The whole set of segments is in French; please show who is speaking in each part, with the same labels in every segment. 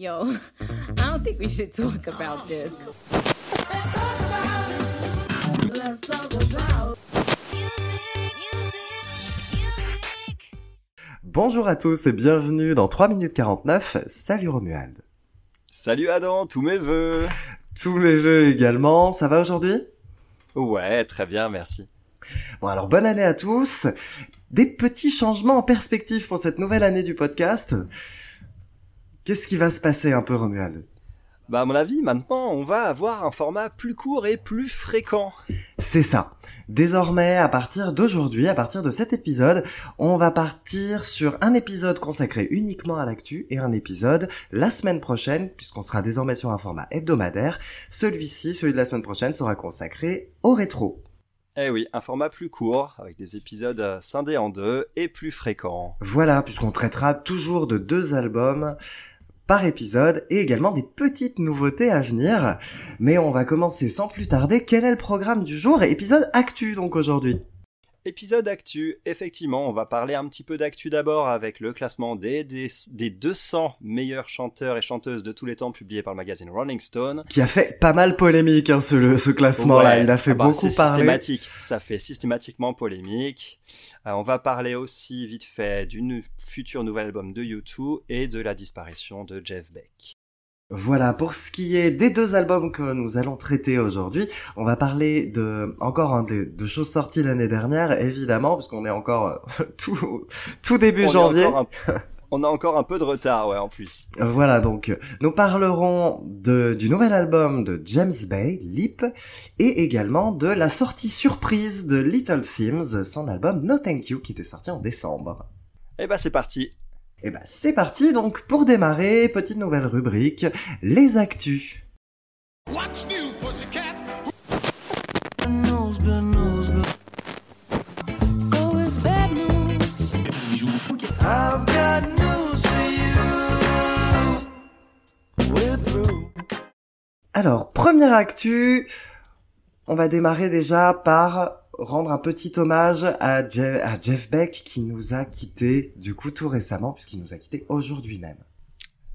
Speaker 1: Yo, I don't think we should talk about this. Let's talk about
Speaker 2: Bonjour à tous et bienvenue dans 3 minutes 49. Salut Romuald.
Speaker 3: Salut Adam, tous mes vœux.
Speaker 2: Tous mes vœux également. Ça va aujourd'hui?
Speaker 3: Ouais, très bien, merci.
Speaker 2: Bon alors bonne année à tous. Des petits changements en perspective pour cette nouvelle année du podcast. Qu'est-ce qui va se passer un peu Romuald?
Speaker 3: Bah à mon avis, maintenant, on va avoir un format plus court et plus fréquent.
Speaker 2: C'est ça. Désormais, à partir d'aujourd'hui, à partir de cet épisode, on va partir sur un épisode consacré uniquement à l'actu et un épisode la semaine prochaine, puisqu'on sera désormais sur un format hebdomadaire. Celui-ci, celui de la semaine prochaine, sera consacré au rétro.
Speaker 3: Eh oui, un format plus court, avec des épisodes euh, scindés en deux et plus fréquents.
Speaker 2: Voilà, puisqu'on traitera toujours de deux albums par épisode et également des petites nouveautés à venir. Mais on va commencer sans plus tarder. Quel est le programme du jour? Épisode actu donc aujourd'hui.
Speaker 3: Épisode actu, effectivement, on va parler un petit peu d'actu d'abord avec le classement des, des, des 200 meilleurs chanteurs et chanteuses de tous les temps publié par le magazine Rolling Stone.
Speaker 2: Qui a fait pas mal polémique hein, ce, ce classement-là.
Speaker 3: Ouais,
Speaker 2: Il a fait
Speaker 3: ah bah,
Speaker 2: beaucoup parler.
Speaker 3: systématique, ça fait systématiquement polémique. Euh, on va parler aussi vite fait d'une future nouvel album de U2 et de la disparition de Jeff Beck.
Speaker 2: Voilà, pour ce qui est des deux albums que nous allons traiter aujourd'hui, on va parler de encore hein, de, de choses sorties l'année dernière, évidemment, puisqu'on est encore euh, tout, tout début
Speaker 3: On
Speaker 2: janvier.
Speaker 3: on a encore un peu de retard, ouais, en plus.
Speaker 2: Voilà, donc nous parlerons de, du nouvel album de James Bay, Leap, et également de la sortie surprise de Little Sims, son album No Thank You, qui était sorti en décembre.
Speaker 3: Et bah c'est parti.
Speaker 2: Et ben c'est parti donc pour démarrer, petite nouvelle rubrique, les actus.
Speaker 4: What's new, pussycat?
Speaker 1: So it's bad news.
Speaker 2: I've got news for you. We're through. Alors, première actu, on va démarrer déjà par rendre un petit hommage à, Je- à Jeff Beck qui nous a quittés du coup tout récemment puisqu'il nous a quittés aujourd'hui même.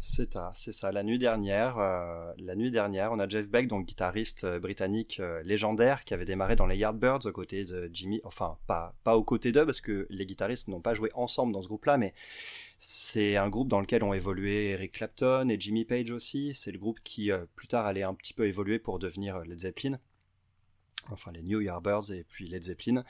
Speaker 3: C'est ça, c'est ça. La nuit dernière, euh, la nuit dernière, on a Jeff Beck, donc guitariste euh, britannique euh, légendaire, qui avait démarré dans les Yardbirds aux côtés de Jimmy. Enfin, pas pas aux côtés d'eux parce que les guitaristes n'ont pas joué ensemble dans ce groupe-là, mais c'est un groupe dans lequel ont évolué Eric Clapton et Jimmy Page aussi. C'est le groupe qui plus tard allait un petit peu évoluer pour devenir Led Zeppelin. Enfin, les New Yardbirds et puis Led Zeppelin.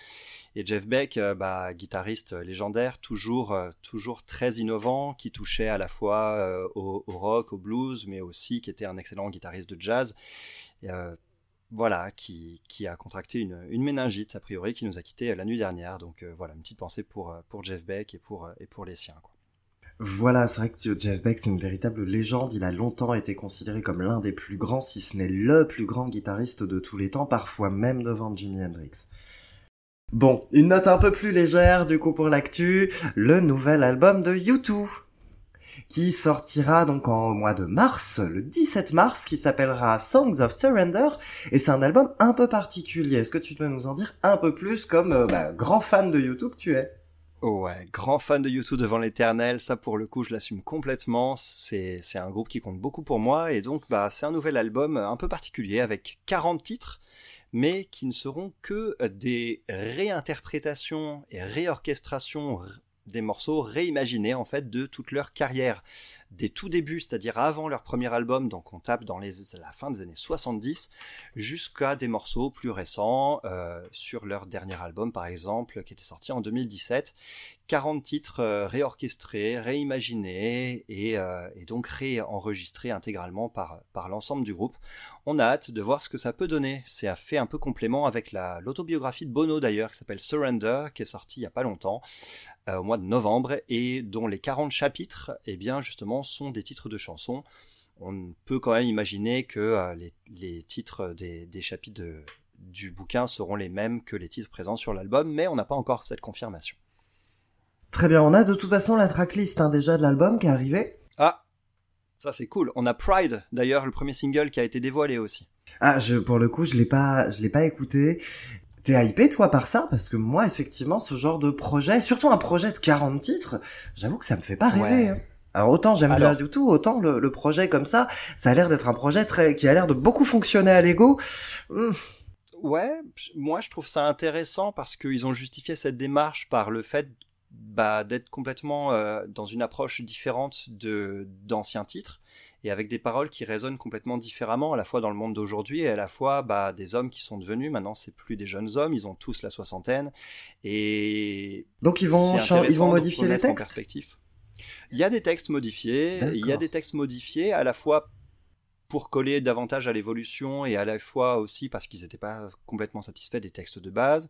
Speaker 3: Et Jeff Beck, euh, bah, guitariste euh, légendaire, toujours, euh, toujours très innovant, qui touchait à la fois au, rock, au blues, mais aussi qui était un excellent guitariste de jazz. Voilà, qui, qui a contracté une, méningite, a priori, qui nous a quittés la nuit dernière. Donc voilà, une petite pensée pour, pour Jeff Beck et pour, et pour les siens.
Speaker 2: Voilà, c'est vrai que Jeff Beck c'est une véritable légende, il a longtemps été considéré comme l'un des plus grands, si ce n'est le plus grand guitariste de tous les temps, parfois même devant Jimi Hendrix. Bon, une note un peu plus légère du coup pour l'actu, le nouvel album de U2 qui sortira donc en mois de mars, le 17 mars, qui s'appellera Songs of Surrender, et c'est un album un peu particulier. Est-ce que tu peux nous en dire un peu plus comme euh, bah, grand fan de U2 que tu es?
Speaker 3: Ouais, grand fan de YouTube devant l'éternel, ça pour le coup je l'assume complètement, c'est un groupe qui compte beaucoup pour moi et donc bah c'est un nouvel album un peu particulier avec 40 titres mais qui ne seront que des réinterprétations et réorchestrations des morceaux réimaginés en fait de toute leur carrière des tout débuts, c'est-à-dire avant leur premier album, donc on tape dans la fin des années 70, jusqu'à des morceaux plus récents, euh, sur leur dernier album par exemple, qui était sorti en 2017. 40 titres euh, réorchestrés, réimaginés et, euh, et donc réenregistrés intégralement par, l'ensemble du groupe. On a hâte de voir ce que ça peut donner. C'est un fait un peu complément avec la- l'autobiographie de Bono d'ailleurs, qui s'appelle Surrender, qui est sortie il y a pas longtemps, au mois de novembre, et dont les 40 chapitres, eh bien justement, sont des titres de chansons. On peut quand même imaginer que euh, les, les titres des, des chapitres de, du bouquin seront les mêmes que les titres présents sur l'album, mais on n'a pas encore cette confirmation.
Speaker 2: Très bien, on a de toute façon la tracklist hein, déjà de l'album qui est arrivée.
Speaker 3: Ah, ça c'est cool. On a Pride, d'ailleurs, le premier single qui a été dévoilé aussi.
Speaker 2: Ah, je, pour le coup, je l'ai pas, je l'ai pas écouté. T'es hypé, toi, par ça? Parce que moi, effectivement, ce genre de projet, surtout un projet de 40 titres, j'avoue que ça me fait pas rêver.
Speaker 3: Ouais.
Speaker 2: hein. Alors autant j'aime bien
Speaker 3: Alors-
Speaker 2: du tout, autant le, le projet comme ça, ça a l'air d'être un projet très qui a l'air de beaucoup fonctionner à Lego. Hmm,
Speaker 3: Ouais, moi je trouve ça intéressant parce qu'ils ont justifié cette démarche par le fait bah, d'être complètement euh, dans une approche différente de d'anciens titres et avec des paroles qui résonnent complètement différemment à la fois dans le monde d'aujourd'hui et à la fois bah, des hommes qui sont devenus maintenant c'est plus des jeunes hommes ils ont tous la soixantaine et
Speaker 2: Donc ils vont ils vont modifier les
Speaker 3: remettre en
Speaker 2: textes?
Speaker 3: perspective. Il y a des textes modifiés, il y a des textes modifiés à la fois pour coller davantage à l'évolution et à la fois aussi parce qu'ils n'étaient pas complètement satisfaits des textes de base.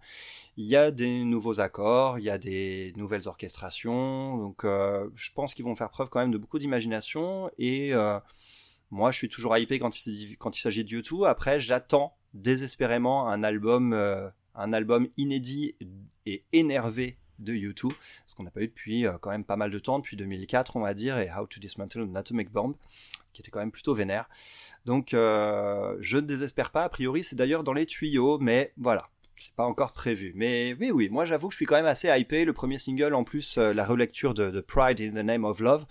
Speaker 3: Il y a des nouveaux accords, il y a des nouvelles orchestrations, donc euh, je pense qu'ils vont faire preuve quand même de beaucoup d'imagination et euh, moi je suis toujours hypé quand il s'agit- quand il s'agit de YouTube. Après j'attends désespérément un album, euh, un album inédit et énervé de U2, ce qu'on n'a pas eu depuis euh, quand même pas mal de temps, depuis 2004 on va dire, et How to Dismantle an Atomic Bomb, qui était quand même plutôt vénère. Donc euh, je ne désespère pas, a priori c'est d'ailleurs dans les tuyaux, mais voilà, c'est pas encore prévu. Mais oui, oui, moi j'avoue que je suis quand même assez hypé. Le premier single, en plus, euh, la relecture de, de Pride in the Name of Love,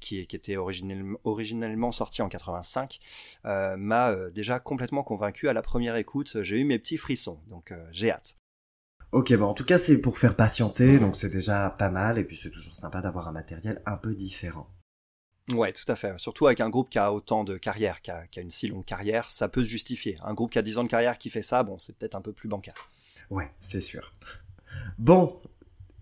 Speaker 3: qui, était originellement, originellement sorti en 85, euh, m'a déjà complètement convaincu à la première écoute. J'ai eu mes petits frissons, donc j'ai hâte.
Speaker 2: Ok, bon, en tout cas, c'est pour faire patienter, donc c'est déjà pas mal, et puis c'est toujours sympa d'avoir un matériel un peu différent.
Speaker 3: Ouais, tout à fait. Surtout avec un groupe qui a autant de carrière, qui a, qui a une si longue carrière, ça peut se justifier. Un groupe qui a 10 ans de carrière qui fait ça, bon, c'est peut-être un peu plus bancal.
Speaker 2: Ouais, c'est sûr. Bon,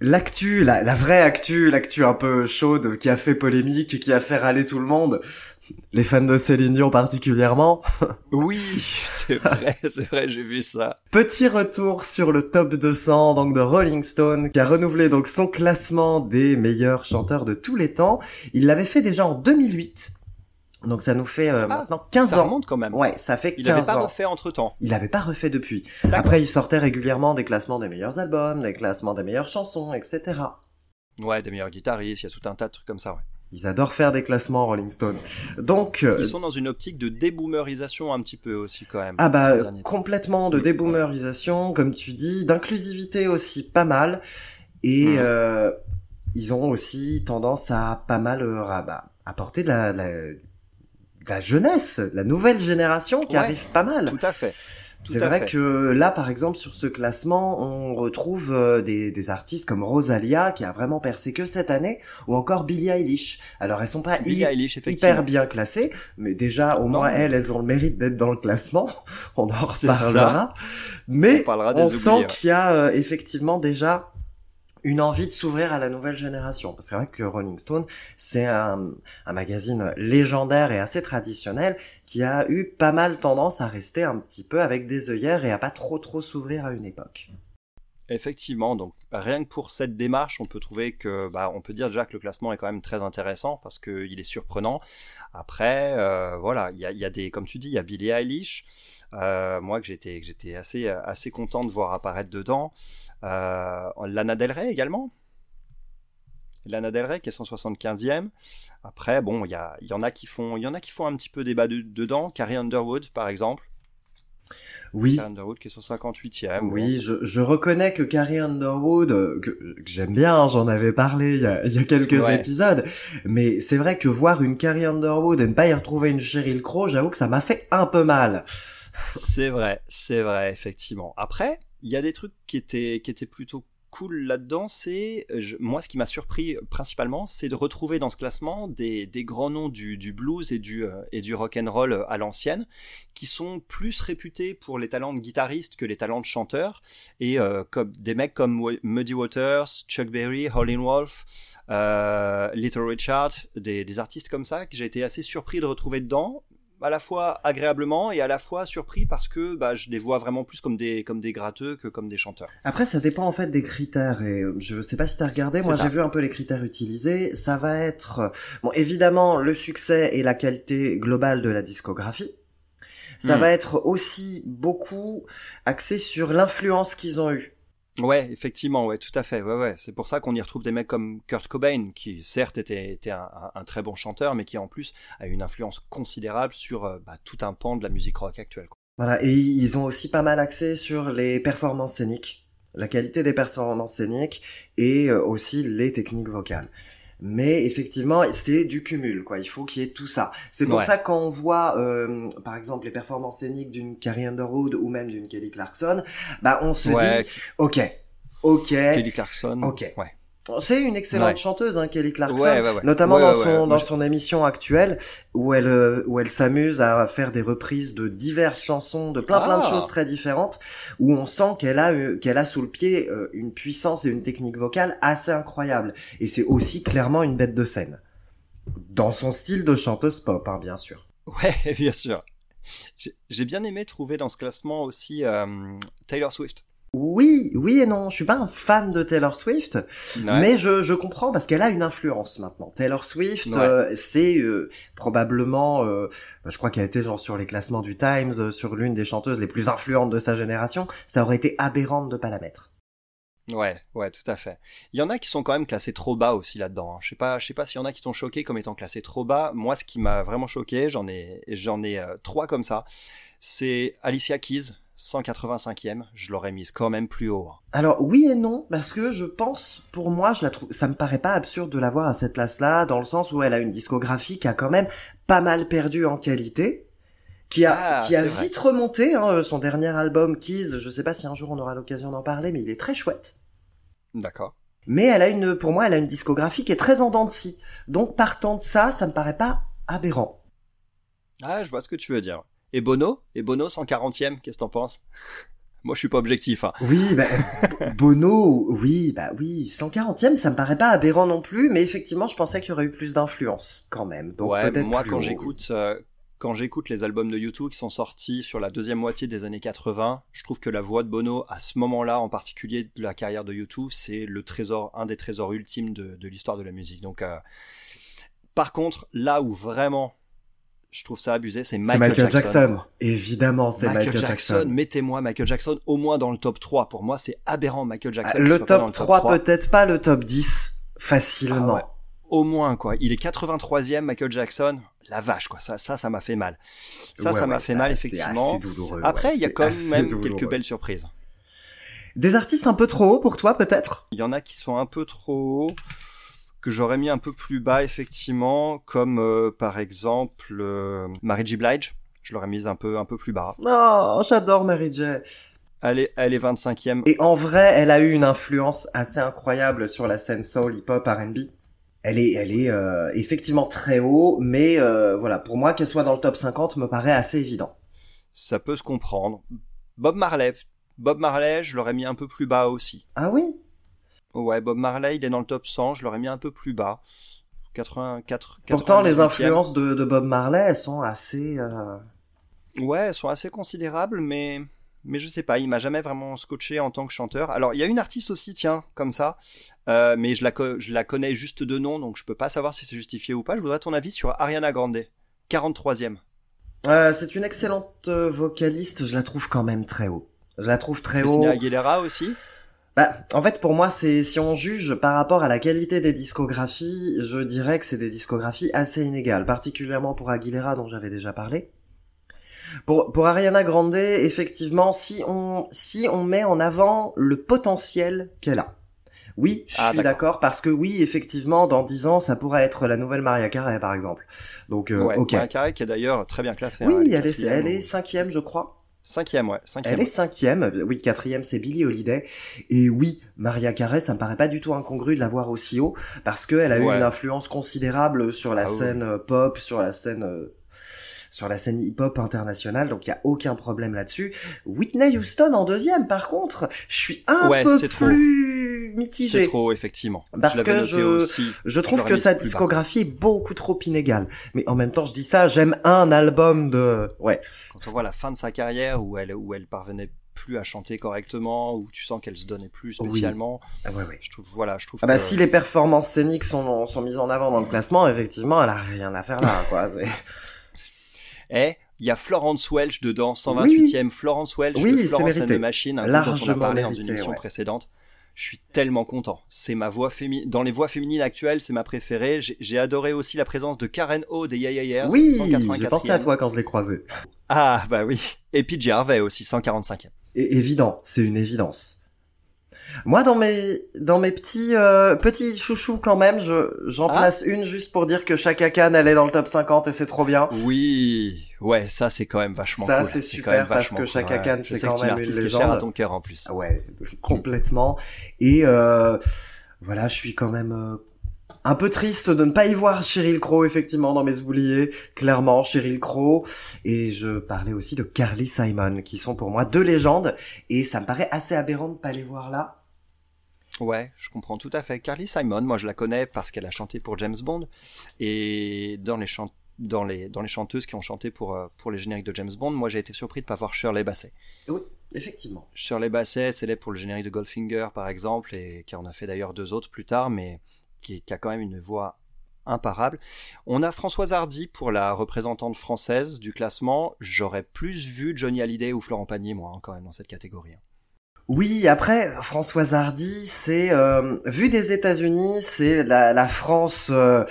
Speaker 2: l'actu, la, la vraie actu, l'actu un peu chaude, qui a fait polémique, qui a fait râler tout le monde, les fans de Céline Dion particulièrement.
Speaker 3: Oui, c'est vrai, c'est vrai, j'ai vu ça.
Speaker 2: Petit retour sur le top 200 donc de Rolling Stone qui a renouvelé donc son classement des meilleurs chanteurs de tous les temps. Il l'avait fait déjà en 2008. Donc ça nous fait euh,
Speaker 3: Ah,
Speaker 2: maintenant 15
Speaker 3: ça
Speaker 2: ans.
Speaker 3: remonte quand même.
Speaker 2: Ouais, ça fait
Speaker 3: Il
Speaker 2: 15
Speaker 3: n'avait pas
Speaker 2: ans.
Speaker 3: refait entre temps.
Speaker 2: Il l'avait pas refait depuis. Après, il sortait régulièrement des classements des meilleurs albums, des classements des meilleures chansons, etc.
Speaker 3: Ouais, des meilleurs guitaristes, il y a tout un tas de trucs comme ça, ouais.
Speaker 2: Ils adorent faire des classements Rolling Stone. Donc, euh,
Speaker 3: Ils sont dans une optique de déboomerisation un petit peu aussi quand même.
Speaker 2: ah bah
Speaker 3: temps.
Speaker 2: complètement de déboomerisation, comme tu dis, d'inclusivité aussi pas mal. Et
Speaker 3: Mhm.
Speaker 2: euh, ils ont aussi tendance à pas mal euh, bah, apporter de la, de la, de la jeunesse, la nouvelle génération qui
Speaker 3: Ouais.
Speaker 2: arrive pas mal.
Speaker 3: Tout à fait.
Speaker 2: C'est vrai
Speaker 3: fait.
Speaker 2: que là, par exemple, sur ce classement, on retrouve euh, des, des artistes comme Rosalia, qui a vraiment percé que cette année, ou encore Billie Eilish. Alors, elles sont pas
Speaker 3: Eilish,
Speaker 2: hyper bien classées, mais déjà, au
Speaker 3: Non.
Speaker 2: moins, elles, elles ont le mérite d'être dans le classement. on en reparlera. Mais
Speaker 3: On
Speaker 2: sent qu'il y a euh, effectivement déjà une envie de s'ouvrir à la nouvelle génération. Parce que c'est vrai que Rolling Stone, c'est un, un magazine légendaire et assez traditionnel qui a eu pas mal tendance à rester un petit peu avec des œillères et à pas trop trop s'ouvrir à une époque.
Speaker 3: Effectivement, donc rien que pour cette démarche, on peut trouver que, bah, on peut dire déjà que le classement est quand même très intéressant parce qu'il est surprenant. Après, euh, voilà, il y a, y a des, comme tu dis, il y a Billie Eilish, moi que j'étais, que j'étais assez, assez content de voir apparaître dedans. Euh, Lana Del Rey également. Lana Del Rey qui est 175e. Après, bon, il y, a, il y en a qui font, il y en a qui font un petit peu débat de- dedans. Carrie Underwood, par exemple.
Speaker 2: Oui,
Speaker 3: Carrie Underwood qui est 158e.
Speaker 2: oui, je, je reconnais que Carrie Underwood, euh, que, que j'aime bien, hein, j'en avais parlé il y a, il y a quelques
Speaker 3: Ouais.
Speaker 2: épisodes, mais c'est vrai que voir une Carrie Underwood et ne pas y retrouver une Sheryl Crow, j'avoue que ça m'a fait un peu mal.
Speaker 3: C'est vrai, c'est vrai, effectivement. Après, il y a des trucs qui étaient, qui étaient plutôt cool là-dedans. C'est, moi, ce qui m'a surpris principalement, c'est de retrouver dans ce classement des, des grands noms du, du blues et du, euh, et du rock and roll euh, à l'ancienne, qui sont plus réputés pour les talents de guitaristes que les talents de chanteurs. Et euh, comme des mecs comme Muddy Waters, Chuck Berry, Howlin' Wolf. Little Richard, des, des artistes comme ça que j'ai été assez surpris de retrouver dedans, à la fois agréablement et à la fois surpris parce que bah, je les vois vraiment plus comme des, comme des gratteux que comme des chanteurs.
Speaker 2: Après, ça dépend en fait des critères et euh, je sais pas si t'as regardé. Moi, j'ai vu un peu les critères utilisés. Ça va être bon, évidemment, le succès et la qualité globale de la discographie. Ça
Speaker 3: Hmm.
Speaker 2: va être aussi beaucoup axé sur l'influence qu'ils ont eue.
Speaker 3: Ouais, effectivement, ouais, tout à fait. Ouais, ouais. C'est pour ça qu'on y retrouve des mecs comme Kurt Cobain, qui certes était, un, très bon chanteur, mais qui en plus a une influence considérable sur euh, bah, tout un pan de la musique rock actuelle.
Speaker 2: Voilà, et ils ont aussi pas mal axé sur les performances scéniques, la qualité des performances scéniques et euh, aussi les techniques vocales. Mais effectivement, c'est du cumul, quoi. Il faut qu'il y ait tout ça. C'est pour
Speaker 3: Ouais.
Speaker 2: ça quand on voit, euh, par exemple, les performances scéniques d'une Carrie Underwood ou même d'une Kelly Clarkson, bah on se
Speaker 3: Ouais,
Speaker 2: dit, ok, ok,
Speaker 3: Kelly Clarkson.
Speaker 2: Ok.
Speaker 3: Ouais.
Speaker 2: C'est une excellente
Speaker 3: Ouais.
Speaker 2: chanteuse, hein, Kelly Clarkson,
Speaker 3: Ouais, ouais, ouais.
Speaker 2: notamment dans son dans son émission actuelle où elle euh, où elle s'amuse à faire des reprises de diverses chansons, de plein plein de
Speaker 3: Ah.
Speaker 2: choses très différentes, où on sent qu'elle a euh, qu'elle a sous le pied euh, une puissance et une technique vocale assez incroyable. Et c'est aussi clairement une bête de scène. Dans son style de chanteuse pop, hein, bien sûr.
Speaker 3: Ouais, bien sûr. J'ai j'ai bien aimé trouver dans ce classement aussi euh, Taylor Swift.
Speaker 2: Oui, oui et non. Je suis pas un fan de Taylor Swift,
Speaker 3: Ouais.
Speaker 2: mais je, je comprends parce qu'elle a une influence maintenant. Taylor Swift,
Speaker 3: Ouais.
Speaker 2: euh, c'est euh, probablement, euh, bah, je crois qu'elle a été genre sur les classements du Times, euh, sur l'une des chanteuses les plus influentes de sa génération. Ça aurait été aberrant de pas la mettre.
Speaker 3: Ouais, ouais, tout à fait. Il y en a qui sont quand même classés trop bas aussi là-dedans. hein. Je sais pas, je sais pas s'il y en a qui t'ont choqué comme étant classés trop bas. Moi, ce qui m'a vraiment choqué, j'en ai, j'en ai euh, trois comme ça. C'est Alicia Keys, 185e. Je l'aurais mise quand même plus haut. hein.
Speaker 2: Alors oui et non parce que je pense, pour moi, je la trouve, ça me paraît pas absurde de la voir à cette place-là, dans le sens où elle a une discographie qui a quand même pas mal perdu en qualité. Qui a,
Speaker 3: Ah,
Speaker 2: qui a
Speaker 3: c'est vrai.
Speaker 2: vite remonté, hein, son dernier album Keys, je sais pas si un jour on aura l'occasion d'en parler, mais il est très chouette.
Speaker 3: D'accord.
Speaker 2: Mais elle a une, pour moi, elle a une discographie qui est très en dents de scie. Donc, partant de ça, ça me paraît pas aberrant.
Speaker 3: Ah, je vois ce que tu veux dire. Et Bono? Et Bono, 140e, qu'est-ce que t'en penses? Moi, je suis pas objectif. Hein.
Speaker 2: Oui, bah, Bono, oui, bah oui, 140e, ça me paraît pas aberrant non plus, mais effectivement, je pensais qu'il y aurait eu plus d'influence, quand même. Donc,
Speaker 3: ouais, moi quand j'écoute euh, quand j'écoute les albums de U2 qui sont sortis sur la deuxième moitié des années 80, je trouve que la voix de Bono à ce moment-là, en particulier de la carrière de U2, c'est le trésor, un des trésors ultimes de, de l'histoire de la musique. Donc, euh, par contre, là où vraiment je trouve ça abusé, c'est Michael,
Speaker 2: Michael, Jackson. Évidemment, c'est
Speaker 3: Michael,
Speaker 2: Michael,
Speaker 3: Jackson,
Speaker 2: Jackson.
Speaker 3: mettez-moi Michael Jackson au moins dans le top 3. Pour moi, c'est aberrant Michael Jackson.
Speaker 2: Ah, le
Speaker 3: pas
Speaker 2: top 3, peut-être pas le top 10, facilement.
Speaker 3: Ah ouais. Au moins, quoi. Il est 83e, Michael Jackson. La vache, quoi. Ça, ça, ça m'a fait mal. Ça,
Speaker 2: Ouais,
Speaker 3: ça m'a
Speaker 2: ouais,
Speaker 3: fait mal, effectivement. Après, il y a quand même
Speaker 2: douloureux.
Speaker 3: quelques belles surprises.
Speaker 2: Des artistes un peu trop hauts pour toi, peut-être?
Speaker 3: Il y en a qui sont un peu trop hauts, que j'aurais mis un peu plus bas, effectivement, comme euh, par exemple euh, Mary J. Blige. Je l'aurais mise un peu, un peu plus bas.
Speaker 2: Non, j'adore Mary J.
Speaker 3: Elle est, elle est 25e.
Speaker 2: Et en vrai, elle a eu une influence assez incroyable sur la scène soul, hip-hop, R&B. Elle est, elle est euh, effectivement très haut, mais euh, voilà, pour moi, qu'elle soit dans le top 50 me paraît assez évident.
Speaker 3: Ça peut se comprendre. Bob Marley. Bob Marley, je l'aurais mis un peu plus bas aussi.
Speaker 2: Ah oui?
Speaker 3: Ouais, Bob Marley, il est dans le top 100, je l'aurais mis un peu plus bas. 84.
Speaker 2: Pourtant, les
Speaker 3: 98e.
Speaker 2: influences de, de Bob Marley, elles sont assez... euh,
Speaker 3: Ouais, elles sont assez considérables, mais mais je sais pas, il m'a jamais vraiment scotché en tant que chanteur. Alors, il y a une artiste aussi, tiens, comme ça, euh, mais je la je la connais juste de nom, donc je peux pas savoir si c'est justifié ou pas. Je voudrais ton avis sur Ariana Grande, 43e.
Speaker 2: euh, c'est une excellente euh, vocaliste, je la trouve quand même très haut. Je la trouve très haut.
Speaker 3: Christina Aguilera aussi.
Speaker 2: Bah, en fait, pour moi, c'est si on juge par rapport à la qualité des discographies, je dirais que c'est des discographies assez inégales, particulièrement pour Aguilera dont j'avais déjà parlé. Pour pour Ariana Grande, effectivement, si on si on met en avant le potentiel qu'elle a. Oui, je
Speaker 3: Ah,
Speaker 2: suis
Speaker 3: d'accord.
Speaker 2: parce que oui, effectivement, dans 10 ans, ça pourrait être la nouvelle Maria Carey, par exemple. Donc, euh,
Speaker 3: ouais,
Speaker 2: ok.
Speaker 3: Mariah Carey qui est d'ailleurs très bien classée. hein,
Speaker 2: Oui, elle est, elle est cinquième, je crois.
Speaker 3: Cinquième, ouais, cinquième.
Speaker 2: Elle est cinquième, oui, quatrième c'est Billie Holiday. Et oui, Maria Carey, ça me paraît pas du tout incongru de la voir aussi haut, parce qu'elle a eu une influence considérable sur la
Speaker 3: Ah
Speaker 2: scène euh, pop, sur la scène... sur la scène hip-hop internationale, donc il y a aucun problème là-dessus. Whitney Houston en deuxième, par contre, je suis un
Speaker 3: Ouais,
Speaker 2: peu
Speaker 3: c'est trop.
Speaker 2: plus
Speaker 3: C'est
Speaker 2: mitigé.
Speaker 3: trop, effectivement.
Speaker 2: Parce
Speaker 3: je
Speaker 2: que je-
Speaker 3: aussi.
Speaker 2: Je trouve que sa
Speaker 3: plus
Speaker 2: discographie est beaucoup trop inégale. Mais en même temps, je dis ça, j'aime un album de... Ouais,
Speaker 3: Quand on voit la fin de sa carrière où elle, où elle parvenait plus à chanter correctement, où tu sens qu'elle se donnait plus
Speaker 2: Oui.
Speaker 3: spécialement.
Speaker 2: ah ouais, ouais.
Speaker 3: Je trouve, voilà, je trouve
Speaker 2: Ah bah
Speaker 3: que-
Speaker 2: si les performances scéniques sont, sont mises en avant dans le classement, effectivement, elle a rien à faire là, quoi. C'est-
Speaker 3: Eh, il y a Florence Welch dedans, 128e. Florence Welch
Speaker 2: Oui,
Speaker 3: de Florence and
Speaker 2: mérité.
Speaker 3: the Machine, un dont on a parlé dans une
Speaker 2: mérité,
Speaker 3: émission
Speaker 2: ouais.
Speaker 3: précédente. Je suis tellement content. C'est ma voix féminine. Dans les voix féminines actuelles, c'est ma préférée. J'ai adoré aussi la présence de Karen O des Yeah Yeah
Speaker 2: Oui,
Speaker 3: 184e.
Speaker 2: j'ai pensé à toi quand je l'ai croisé.
Speaker 3: Ah, bah oui. Et puis Harvey aussi, 145e.
Speaker 2: Et évident, c'est une évidence. Moi, dans mes dans mes petits euh, petits chouchous quand même, je j'en
Speaker 3: Ah.
Speaker 2: place une juste pour dire que Chaka Khan elle est dans le top 50 et c'est trop bien.
Speaker 3: Oui, ouais, ça c'est quand même vachement
Speaker 2: Ça,
Speaker 3: cool.
Speaker 2: c'est
Speaker 3: quand
Speaker 2: super parce que Chaka. Khan, c'est quand
Speaker 3: que c'est
Speaker 2: même
Speaker 3: une chère à
Speaker 2: légende.
Speaker 3: ton cœur en plus.
Speaker 2: Ah Ouais, complètement. Et euh, voilà, je suis quand même euh, un peu triste de ne pas y voir Cheryl Crow effectivement dans mes oubliés. Clairement, Cheryl Crow. Et je parlais aussi de Carly Simon, qui sont pour moi deux légendes. Et ça me paraît assez aberrant de pas les voir là.
Speaker 3: Ouais, je comprends tout à fait. Carly Simon, moi je la connais parce qu'elle a chanté pour James Bond et dans les dans les dans les chanteuses qui ont chanté pour euh, pour les génériques de James Bond, moi j'ai été surpris de pas voir Shirley Bassey.
Speaker 2: Oui, effectivement.
Speaker 3: Shirley Bassey, c'est pour le générique de Goldfinger par exemple et qui en a fait d'ailleurs deux autres plus tard, mais qui, qui a quand même une voix imparable. On a Françoise Hardy pour la représentante française du classement. J'aurais plus vu Johnny Hallyday ou Florent Pagny moi hein, quand même dans cette catégorie.
Speaker 2: Oui, après Françoise Hardy, c'est euh, vu des États-Unis, c'est la, la France euh,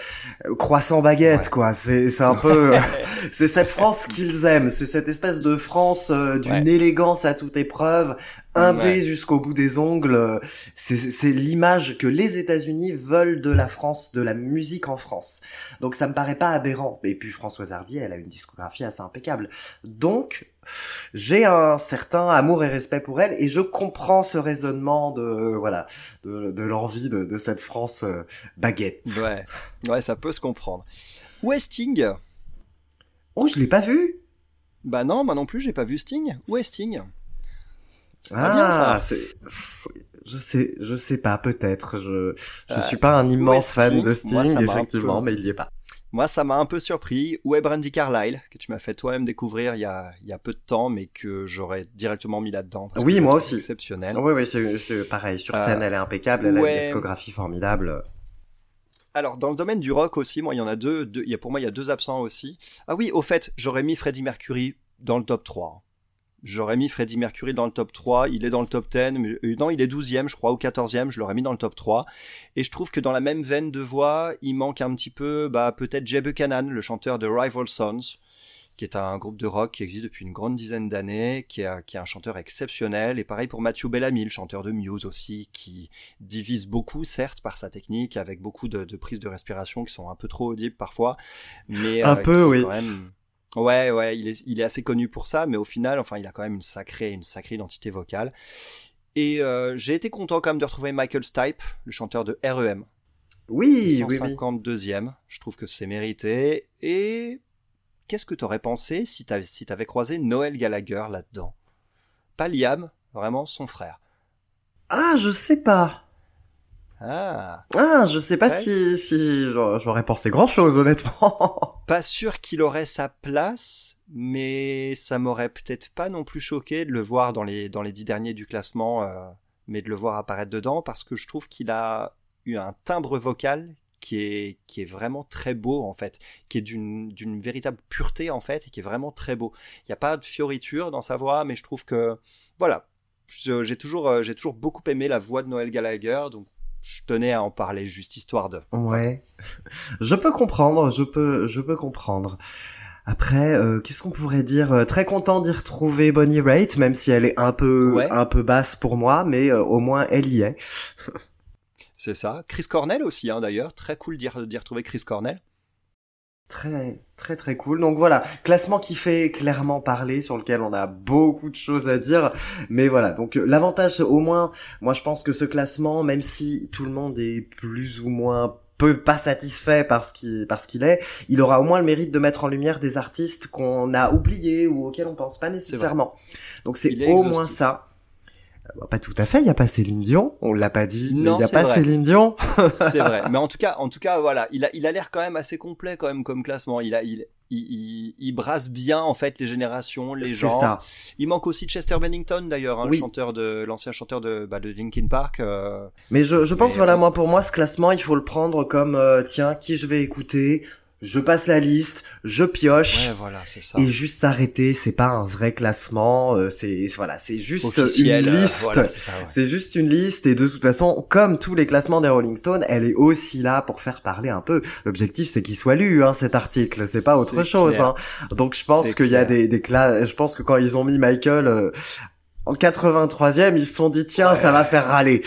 Speaker 2: croissant baguette
Speaker 3: Ouais.
Speaker 2: quoi. C'est c'est un peu c'est cette France qu'ils aiment, c'est cette espèce de France euh, d'une
Speaker 3: Ouais.
Speaker 2: élégance à toute épreuve, indé
Speaker 3: Ouais.
Speaker 2: jusqu'au bout des ongles. euh, C'est l'image que les États-Unis veulent de la France, de la musique en France. Donc ça me paraît pas aberrant. Et puis Françoise Hardy, elle a une discographie assez impeccable. Donc j'ai un certain amour et respect pour elle et je comprends ce raisonnement de voilà de, de l'envie de, de cette France euh, baguette.
Speaker 3: Ouais, ouais, ça peut se comprendre. Où est Sting?
Speaker 2: Oh, je l'ai pas vu.
Speaker 3: Bah non, moi non plus, j'ai pas vu Sting. Où est Sting? Pas bien, ça.
Speaker 2: Ah, c'est je sais, je sais pas, peut-être. Je je
Speaker 3: Euh,
Speaker 2: suis pas un immense fan
Speaker 3: Sting
Speaker 2: de Sting,
Speaker 3: Moi,
Speaker 2: effectivement,
Speaker 3: peu-
Speaker 2: mais il y est pas.
Speaker 3: Moi, ça m'a un peu surpris. Où est Brandy Carlyle, que tu m'as fait toi-même découvrir il y, a, il y a peu de temps, mais que j'aurais directement mis là-dedans.
Speaker 2: Oui, moi aussi.
Speaker 3: Exceptionnelle.
Speaker 2: Oui, oui, c'est pareil. Sur
Speaker 3: Euh,
Speaker 2: scène, elle est impeccable. Elle a une discographie formidable.
Speaker 3: Alors, dans le domaine du rock aussi, moi, il y en a deux. deux il y a, pour moi, il y a deux absents aussi. Ah oui, au fait, j'aurais mis Freddie Mercury dans le top 3. J'aurais mis Freddie Mercury dans le top 3. Il est dans le top 10. Mais, euh, non, il est 12e, je crois, ou 14e. Je l'aurais mis dans le top 3. Et je trouve que dans la même veine de voix, il manque un petit peu, bah, peut-être Jay Buchanan, le chanteur de Rival Sons, qui est un groupe de rock qui existe depuis une grande dizaine d'années, qui, qui est un chanteur exceptionnel. Et pareil pour Matthew Bellamy, le chanteur de Muse aussi, qui divise beaucoup, certes, par sa technique, avec beaucoup de, de prises de respiration qui sont un peu trop audibles parfois. Mais,
Speaker 2: Un
Speaker 3: euh,
Speaker 2: peu, oui.
Speaker 3: quand même- Ouais, ouais, il est, il est assez connu pour ça, mais au final, enfin, il a quand même une sacrée, une sacrée identité vocale. Et euh, j'ai été content quand même de retrouver Michael Stipe, le chanteur de REM,
Speaker 2: Oui, oui, oui.
Speaker 3: 152e. Je trouve que c'est mérité. Et qu'est-ce que t'aurais pensé si t'avais si t'avais croisé Noël Gallagher là-dedans? Pas Liam, vraiment son frère.
Speaker 2: Ah, je sais pas.
Speaker 3: Ah,
Speaker 2: Ah, je sais pas
Speaker 3: Ouais.
Speaker 2: si si j'aurais pensé grand chose, honnêtement.
Speaker 3: pas sûr qu'il aurait sa place, mais ça m'aurait peut-être pas non plus choqué de le voir dans les dans les dix derniers du classement, euh, mais de le voir apparaître dedans parce que je trouve qu'il a eu un timbre vocal qui est qui est vraiment très beau en fait, qui est d'une véritable pureté en fait et qui est vraiment très beau. Il n'y a pas de fioriture dans sa voix, mais je trouve que voilà, j'ai toujours euh, j'ai toujours beaucoup aimé la voix de Noël Gallagher, donc je tenais à en parler juste histoire de.
Speaker 2: Ouais. Je peux comprendre, je peux, je peux comprendre. Après, euh, qu'est-ce qu'on pourrait dire Euh, Très content d'y retrouver Bonnie Raitt, même si elle est un peu,
Speaker 3: Ouais.
Speaker 2: un peu basse pour moi, mais euh, au moins elle y est.
Speaker 3: C'est ça. Chris Cornell aussi, hein, d'ailleurs. Très cool d'y d'y retrouver Chris Cornell.
Speaker 2: Très, très, très cool. Donc voilà, classement qui fait clairement parler, sur lequel on a beaucoup de choses à dire. Mais voilà, donc euh, l'avantage, c'est au moins, moi je pense que ce classement, même si tout le monde est plus ou moins peu pas satisfait parce qu'il parce qu'il est, il aura au moins le mérite de mettre en lumière des artistes qu'on a oubliés ou auxquels on pense pas nécessairement. Donc c'est au moins ça. Bah, Pas tout à fait, il y a pas Céline Dion, on l'a pas dit, mais il y a pas
Speaker 3: vrai.
Speaker 2: Céline Dion.
Speaker 3: C'est vrai. Mais en tout cas, en tout cas, voilà, il a, il a l'air quand même assez complet quand même comme classement. Il a, il, il, il, il brasse bien en fait les générations, les
Speaker 2: C'est
Speaker 3: gens.
Speaker 2: ça.
Speaker 3: Il manque aussi Chester Bennington d'ailleurs, hein,
Speaker 2: Oui.
Speaker 3: le chanteur de, l'ancien chanteur de, bah, de Linkin Park. euh,
Speaker 2: Mais je, je pense,
Speaker 3: Mais,
Speaker 2: voilà,
Speaker 3: euh,
Speaker 2: moi, pour moi, ce classement, il faut le prendre comme, euh, tiens, qui je vais écouter, je passe la liste, je pioche,
Speaker 3: Ouais, voilà, c'est ça.
Speaker 2: et juste s'arrêter, c'est pas un vrai classement, euh, c'est, voilà, c'est juste
Speaker 3: Officiel,
Speaker 2: une
Speaker 3: euh,
Speaker 2: liste.
Speaker 3: voilà, c'est ouais.
Speaker 2: Juste une liste et de toute façon, comme tous les classements des Rolling Stones, elle est aussi là pour faire parler un peu. L'objectif, c'est qu'il soit lu, hein, cet article. C'est pas autre chose. Hein. Donc, je pense qu'il y a des, des. Je pense que quand ils ont mis Michael, euh, En 83e, ils se sont dit tiens, ça va faire râler.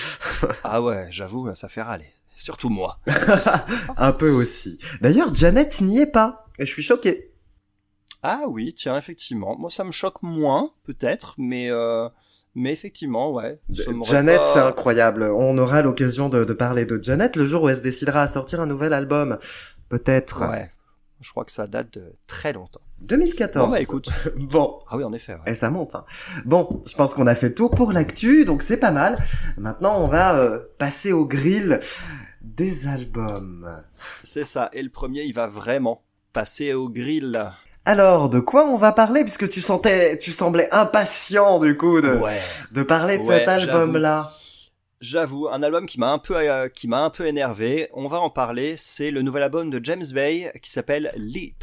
Speaker 3: Ah ouais, j'avoue, ça fait râler. Surtout moi.
Speaker 2: Un peu aussi. D'ailleurs, Janet n'y est pas. Et je suis choqué.
Speaker 3: Ah oui, tiens, effectivement. Moi, ça me choque moins, peut-être, mais euh, mais effectivement, ouais.
Speaker 2: Janet,
Speaker 3: pas-
Speaker 2: c'est incroyable. On aura l'occasion de, de parler de Janet le jour où elle se décidera à sortir un nouvel album. Peut-être.
Speaker 3: Ouais. Je crois que ça date de très longtemps.
Speaker 2: 2014.
Speaker 3: Bon bah écoute.
Speaker 2: Bon.
Speaker 3: Ah oui, en effet. ouais.
Speaker 2: Et ça monte. hein. Bon, je pense qu'on a fait le tour pour l'actu, donc c'est pas mal. Maintenant, on va euh, passer au grill des albums.
Speaker 3: C'est ça. Et le premier, il va vraiment passer au grill.
Speaker 2: Alors, de quoi on va parler puisque tu sentais, tu semblais impatient du coup de,
Speaker 3: Ouais.
Speaker 2: de parler de
Speaker 3: Ouais,
Speaker 2: cet album-là?
Speaker 3: J'avoue, un album qui m'a un peu euh, qui m'a un peu énervé. On va en parler. C'est le nouvel album de James Bay qui s'appelle Leap.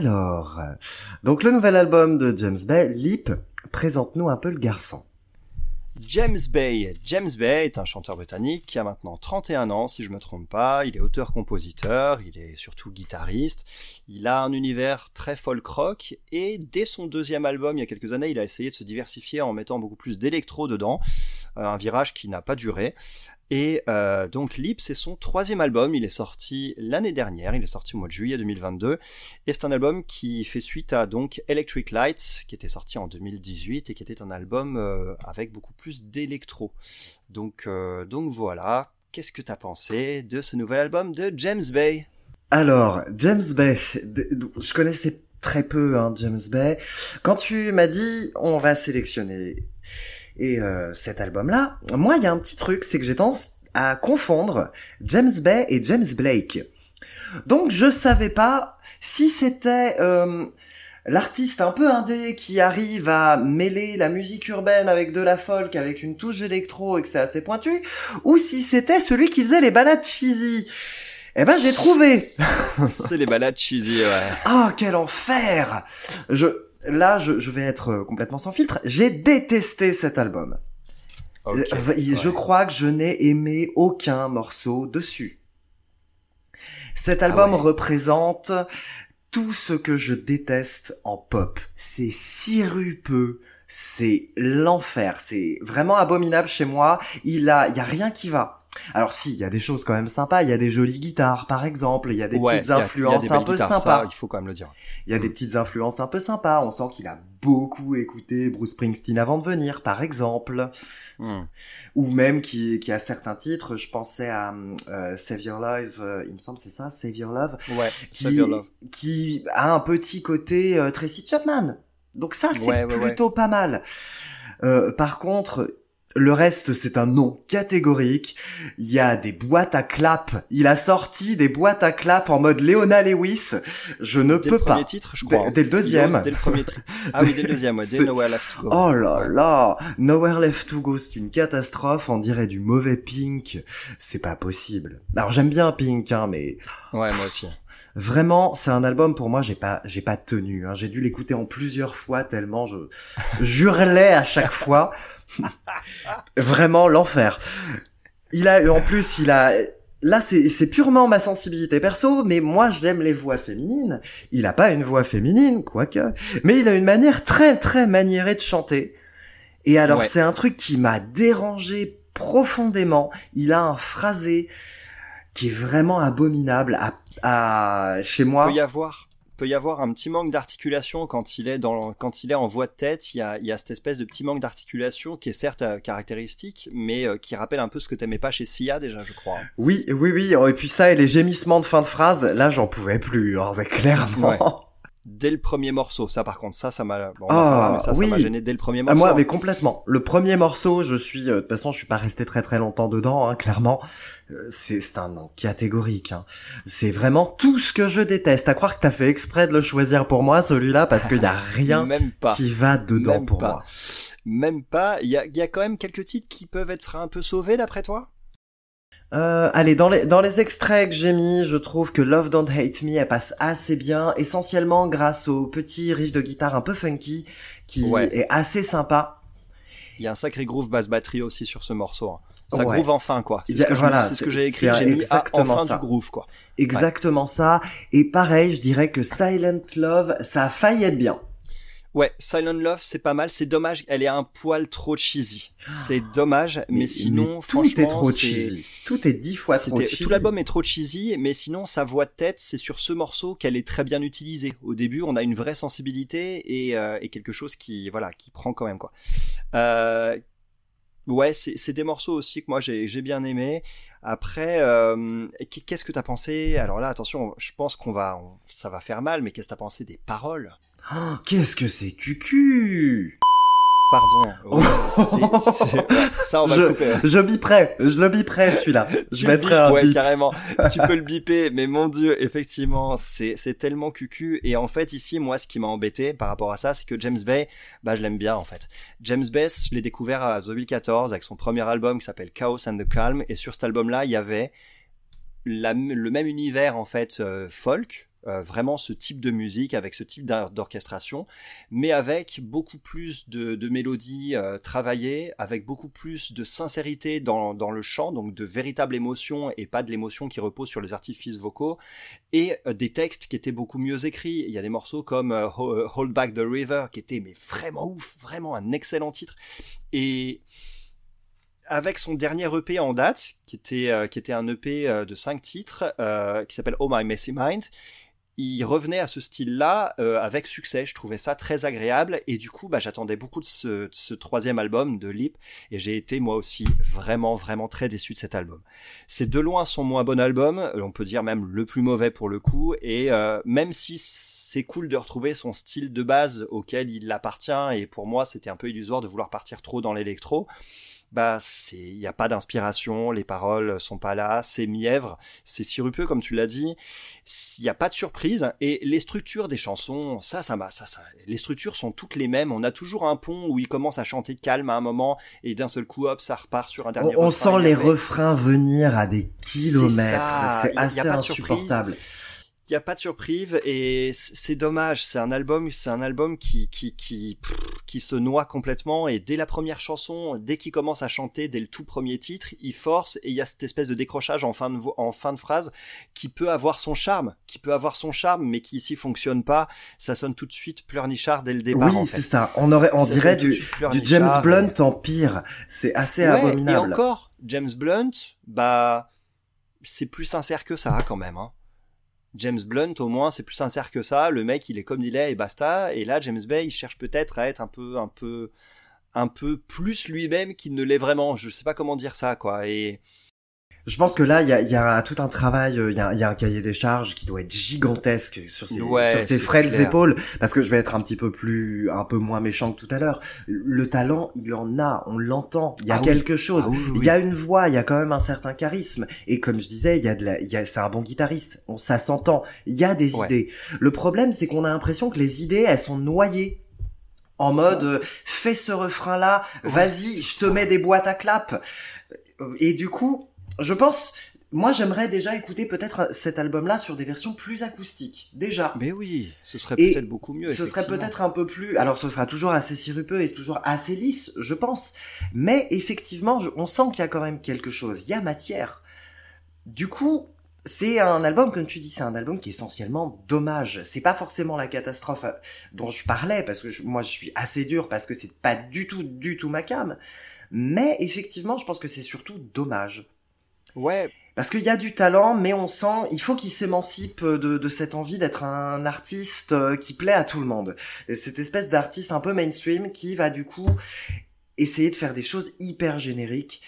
Speaker 2: Alors, donc le nouvel album de James Bay, Leap, présente-nous un peu le garçon.
Speaker 3: James Bay. James Bay est un chanteur britannique qui a maintenant 31 ans, si je me trompe pas. Il est auteur-compositeur, il est surtout guitariste. Il a un univers très folk rock et dès son deuxième album, il y a quelques années, il a essayé de se diversifier en mettant beaucoup plus d'électro dedans. Un virage qui n'a pas duré. Et euh, donc Leap, c'est son troisième album. Il est sorti l'année dernière. Il est sorti au mois de juillet 2022. Et c'est un album qui fait suite à donc Electric Lights, qui était sorti en 2018 et qui était un album euh, avec beaucoup plus d'électro. Donc, euh, donc voilà. Qu'est-ce que t'as pensé de ce nouvel album de James Bay?
Speaker 2: Alors, James Bay, je connaissais très peu hein, James Bay. Quand tu m'as dit on va sélectionner et euh, cet album-là, moi il y a un petit truc, c'est que j'ai tendance à confondre James Bay et James Blake. Donc je savais pas si c'était euh, l'artiste un peu indé qui arrive à mêler la musique urbaine avec de la folk, avec une touche électro et que c'est assez pointu, ou si c'était celui qui faisait les balades cheesy. Eh ben j'ai trouvé.
Speaker 3: C'est les balades cheesy, ouais.
Speaker 2: Ah, quel enfer Je là, je, je vais être euh, complètement sans filtre. J'ai détesté cet album. Euh, Je
Speaker 3: ouais.
Speaker 2: crois que je n'ai aimé aucun morceau dessus. Cet album
Speaker 3: Ah ouais.
Speaker 2: représente tout ce que je déteste en pop. C'est sirupeux, c'est l'enfer, c'est vraiment abominable chez moi. Il a, il y a rien qui va. Alors si, il y a des choses quand même sympas. Il y a des jolies guitares, par exemple. Il y a des
Speaker 3: Ouais,
Speaker 2: petites influences
Speaker 3: des
Speaker 2: un peu
Speaker 3: guitares,
Speaker 2: sympas.
Speaker 3: ça, il faut quand même le dire.
Speaker 2: Il y a des petites influences un peu sympas. On sent qu'il a beaucoup écouté Bruce Springsteen avant de venir, par exemple.
Speaker 3: Hmm.
Speaker 2: Ou même qui, qui a certains titres. Je pensais à euh, Save Your Love, euh, il me semble c'est ça, Save Your Love,
Speaker 3: Ouais,
Speaker 2: qui,
Speaker 3: Save Your Love.
Speaker 2: qui a un petit côté euh, Tracy Chapman. Donc ça, c'est
Speaker 3: ouais.
Speaker 2: plutôt pas mal. Euh, par contre, le reste, c'est un non catégorique. Il y a des boîtes à clap. Il a sorti des boîtes à clap en mode Leona Lewis. Je ne
Speaker 3: Dès
Speaker 2: peux
Speaker 3: le premier
Speaker 2: pas.
Speaker 3: titre, je crois.
Speaker 2: Dès- dès le deuxième.
Speaker 3: Dès le premier Ah oui, dès le deuxième, ouais. Dès Nowhere Left to Go.
Speaker 2: Oh là là, Nowhere Left to Go, c'est une catastrophe, on dirait du mauvais Pink, c'est pas possible. Alors j'aime bien Pink, hein, mais
Speaker 3: Ouais, moi aussi.
Speaker 2: vraiment, c'est un album pour moi, j'ai pas, j'ai pas tenu, hein. j'ai dû l'écouter en plusieurs fois tellement je j'hurlais à chaque fois. vraiment l'enfer. Il a, en plus, il a, là c'est, purement ma sensibilité perso, mais moi j'aime les voix féminines. Il a pas une voix féminine, quoique, mais il a une manière très très maniérée de chanter. Et alors
Speaker 3: Ouais.
Speaker 2: c'est un truc qui m'a dérangé profondément. Il a un phrasé qui est vraiment abominable à, à chez moi.
Speaker 3: peut y avoir peut y avoir un petit manque d'articulation quand il est dans quand il est en voix de tête il y a il y a cette espèce de petit manque d'articulation qui est certes euh, caractéristique mais euh, qui rappelle un peu ce que t'aimais pas chez Sia déjà je crois
Speaker 2: Oui, oui, oui. Et puis ça et les gémissements de fin de phrase, là j'en pouvais plus. hein, c'est clairement.
Speaker 3: Ouais. Dès le premier morceau. Ça, par contre, ça, ça m'a, bon,
Speaker 2: Ah,
Speaker 3: ça, ça
Speaker 2: oui.
Speaker 3: m'a gêné dès le premier
Speaker 2: Ah,
Speaker 3: morceau.
Speaker 2: moi, mais complètement. Le premier morceau, je suis, euh, de toute façon, je suis pas resté très très longtemps dedans, hein, clairement. Euh, c'est, c'est un nom catégorique. Hein. C'est vraiment tout ce que je déteste. À croire que t'as fait exprès de le choisir pour moi, celui-là, parce qu'il y a rien
Speaker 3: Même pas.
Speaker 2: qui va dedans
Speaker 3: Même
Speaker 2: pour
Speaker 3: pas.
Speaker 2: moi.
Speaker 3: Même pas. Il y a, il y a quand même quelques titres qui peuvent être un peu sauvés, d'après toi?
Speaker 2: Euh, allez, dans les, dans les extraits que j'ai mis, je trouve que Love Don't Hate Me, elle passe assez bien, essentiellement grâce au petit riff de guitare un peu funky, qui
Speaker 3: Ouais.
Speaker 2: est assez sympa.
Speaker 3: Il y a un sacré groove basse batterie aussi sur ce morceau. hein. Ça
Speaker 2: Ouais.
Speaker 3: groove enfin, quoi. C'est ce que
Speaker 2: voilà,
Speaker 3: j'ai écrit. J'ai mis ah,
Speaker 2: exactement
Speaker 3: enfin
Speaker 2: ça.
Speaker 3: du groove, quoi.
Speaker 2: Exactement ça. Et pareil, je dirais que Silent Love, ça a failli être bien.
Speaker 3: Ouais, Silent Love, c'est pas mal. C'est dommage, elle est un poil trop cheesy. C'est dommage, mais, sinon,
Speaker 2: tout
Speaker 3: franchement,
Speaker 2: est trop cheesy. Tout est dix fois trop cheesy.
Speaker 3: tout l'album est trop cheesy, mais sinon sa voix de tête, c'est sur ce morceau qu'elle est très bien utilisée. Au début, on a une vraie sensibilité et, euh, et quelque chose qui, voilà, qui prend quand même quoi. Euh, ouais, c'est, des morceaux aussi que moi j'ai, bien aimé. Après, euh, qu'est-ce que t'as pensé? Alors là, attention, je pense qu'on va, on- ça va faire mal, mais qu'est-ce que t'as pensé des paroles?
Speaker 2: Oh, Qu'est-ce que c'est cucu
Speaker 3: Pardon. Ouais, c'est- c'est- ça, on va le couper.
Speaker 2: je, je biperai, je le biperai celui-là. Je mettrai un
Speaker 3: ouais,
Speaker 2: bip.
Speaker 3: carrément. tu peux le biper, mais mon dieu, effectivement, c'est c'est tellement cucu. Et en fait, ici, moi, ce qui m'a embêté par rapport à ça, c'est que James Bay, bah, je l'aime bien en fait. James Bay, je l'ai découvert à 2014 avec son premier album qui s'appelle Chaos and the Calm. Et sur cet album-là, il y avait la- le même univers en fait euh, folk. Euh, vraiment ce type de musique avec ce type d'or- d'orchestration mais avec beaucoup plus de, mélodies euh, travaillées, avec beaucoup plus de sincérité dans, le chant, donc de véritable émotion et pas de l'émotion qui repose sur les artifices vocaux, et euh, des textes qui étaient beaucoup mieux écrits. Il y a des morceaux comme euh, Ho- Hold Back the River qui était mais vraiment ouf, vraiment un excellent titre. Et avec son dernier EP en date, qui était, qui était un EP de cinq titres, qui s'appelle Oh My Messy Mind, il revenait à ce style-là euh, avec succès. Je trouvais ça très agréable et du coup, bah, j'attendais beaucoup de ce, troisième album de Lip et j'ai été moi aussi vraiment, vraiment très déçu de cet album. C'est de loin son moins bon album, on peut dire même le plus mauvais pour le coup et euh, même si c'est cool de retrouver son style de base auquel il appartient et pour moi c'était un peu illusoire de vouloir partir trop dans l'électro bah c'est il y a pas d'inspiration, les paroles sont pas là, c'est mièvre, c'est sirupeux comme tu l'as dit, il y a pas de surprise et les structures des chansons, ça ça m'a ça ça les structures sont toutes les mêmes, on a toujours un pont où il commence à chanter calme à un moment et d'un seul coup hop ça repart sur un
Speaker 2: On,
Speaker 3: dernier
Speaker 2: on
Speaker 3: refrain,
Speaker 2: sent les refrains venir à des kilomètres. C'est assez
Speaker 3: surprise. Il y a pas de surprise et c'est dommage. C'est un album, c'est un album qui qui qui pff, qui se noie complètement et dès la première chanson, dès qu'il commence à chanter, dès le tout premier titre, il force et il y a cette espèce de décrochage en fin de en fin de phrase qui peut avoir son charme, qui peut avoir son charme, mais qui ici fonctionne pas. Ça sonne tout de suite pleurnichard dès le départ.
Speaker 2: oui,
Speaker 3: en
Speaker 2: c'est ça. On aurait, on
Speaker 3: Ça
Speaker 2: dirait du, du James
Speaker 3: et-
Speaker 2: Blunt en pire. C'est assez
Speaker 3: Ouais,
Speaker 2: abominable.
Speaker 3: Et encore, James Blunt, bah, c'est plus sincère que ça quand même. Hein. James Blunt, au moins, c'est plus sincère que ça. Le mec, il est comme il est et basta. Et là, James Bay, il cherche peut-être à être un peu, un peu, un peu plus lui-même qu'il ne l'est vraiment. Je sais pas comment dire ça, quoi. Et
Speaker 2: Je pense que là, il y a, y a tout un travail, euh, il y a, y a un cahier des charges qui doit être gigantesque sur ses,
Speaker 3: Ouais,
Speaker 2: sur ses frêles
Speaker 3: clair.
Speaker 2: épaules, parce que je vais être un petit peu plus, un peu moins méchant que tout à l'heure. Le talent, il en a, on l'entend, il y a
Speaker 3: Ah oui.
Speaker 2: quelque chose,
Speaker 3: Ah oui, oui,
Speaker 2: il y a une voix, il y a quand même un certain charisme, et comme je disais, il y a de la, y a, c'est un bon guitariste, on, ça s'entend, il y a des
Speaker 3: Ouais.
Speaker 2: idées. Le problème, c'est qu'on a l'impression que les idées, elles sont noyées. En mode, euh, fais ce refrain-là,
Speaker 3: Ouais,
Speaker 2: vas-y, je te mets des boîtes à clap. Et du coup, je pense, moi j'aimerais déjà écouter peut-être cet album-là sur des versions plus acoustiques, déjà.
Speaker 3: mais oui, ce serait peut-être beaucoup mieux.
Speaker 2: Ce serait peut-être un peu plus, alors ce sera toujours assez sirupeux et toujours assez lisse, je pense. Mais effectivement, je- on sent qu'il y a quand même quelque chose, il y a matière. Du coup, c'est un album, comme tu dis, c'est un album qui est essentiellement dommage. C'est pas forcément la catastrophe euh, dont je parlais, parce que je- moi je suis assez dur, parce que c'est pas du tout, du tout ma cam. Mais effectivement, je pense que c'est surtout dommage.
Speaker 3: Ouais,
Speaker 2: Parce qu'il y a du talent, mais on sent, il faut qu'il s'émancipe de, de cette envie d'être un artiste euh, qui plaît à tout le monde. Et cette espèce d'artiste un peu mainstream qui va du coup essayer de faire des choses hyper génériques.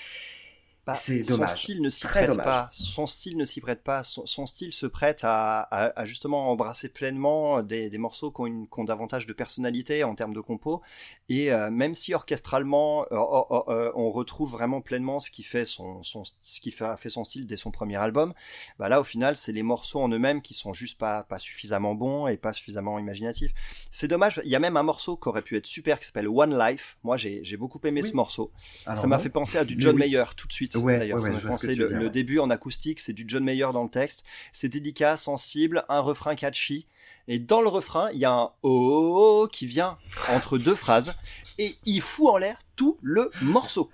Speaker 3: Bah,
Speaker 2: C'est
Speaker 3: son
Speaker 2: dommage.
Speaker 3: style ne s'y prête
Speaker 2: dommage.
Speaker 3: pas. Son style ne s'y prête pas. Son, son style se prête à, à, à justement embrasser pleinement des, des morceaux qui ont, une, qui ont davantage de personnalité en termes de compo. Et euh, même si orchestralement, euh, oh, oh, euh, on retrouve vraiment pleinement ce qui fait son, son ce qui fait, a fait son style dès son premier album, bah là au final c'est les morceaux en eux-mêmes qui sont juste pas pas suffisamment bons et pas suffisamment imaginatifs. C'est dommage. Il y a même un morceau qui aurait pu être super qui s'appelle One Life. Moi j'ai beaucoup aimé
Speaker 2: Oui.
Speaker 3: ce morceau.
Speaker 2: Alors
Speaker 3: Ça m'a fait penser à du John
Speaker 2: oui.
Speaker 3: Mayer tout de suite.
Speaker 2: Ouais,
Speaker 3: D'ailleurs,
Speaker 2: ouais,
Speaker 3: ça m'a le, début en acoustique, c'est du John Mayer dans le texte. C'est délicat, sensible, un refrain catchy. Et dans le refrain, il y a un oh, oh, oh qui vient entre deux phrases et il fout en l'air tout le morceau.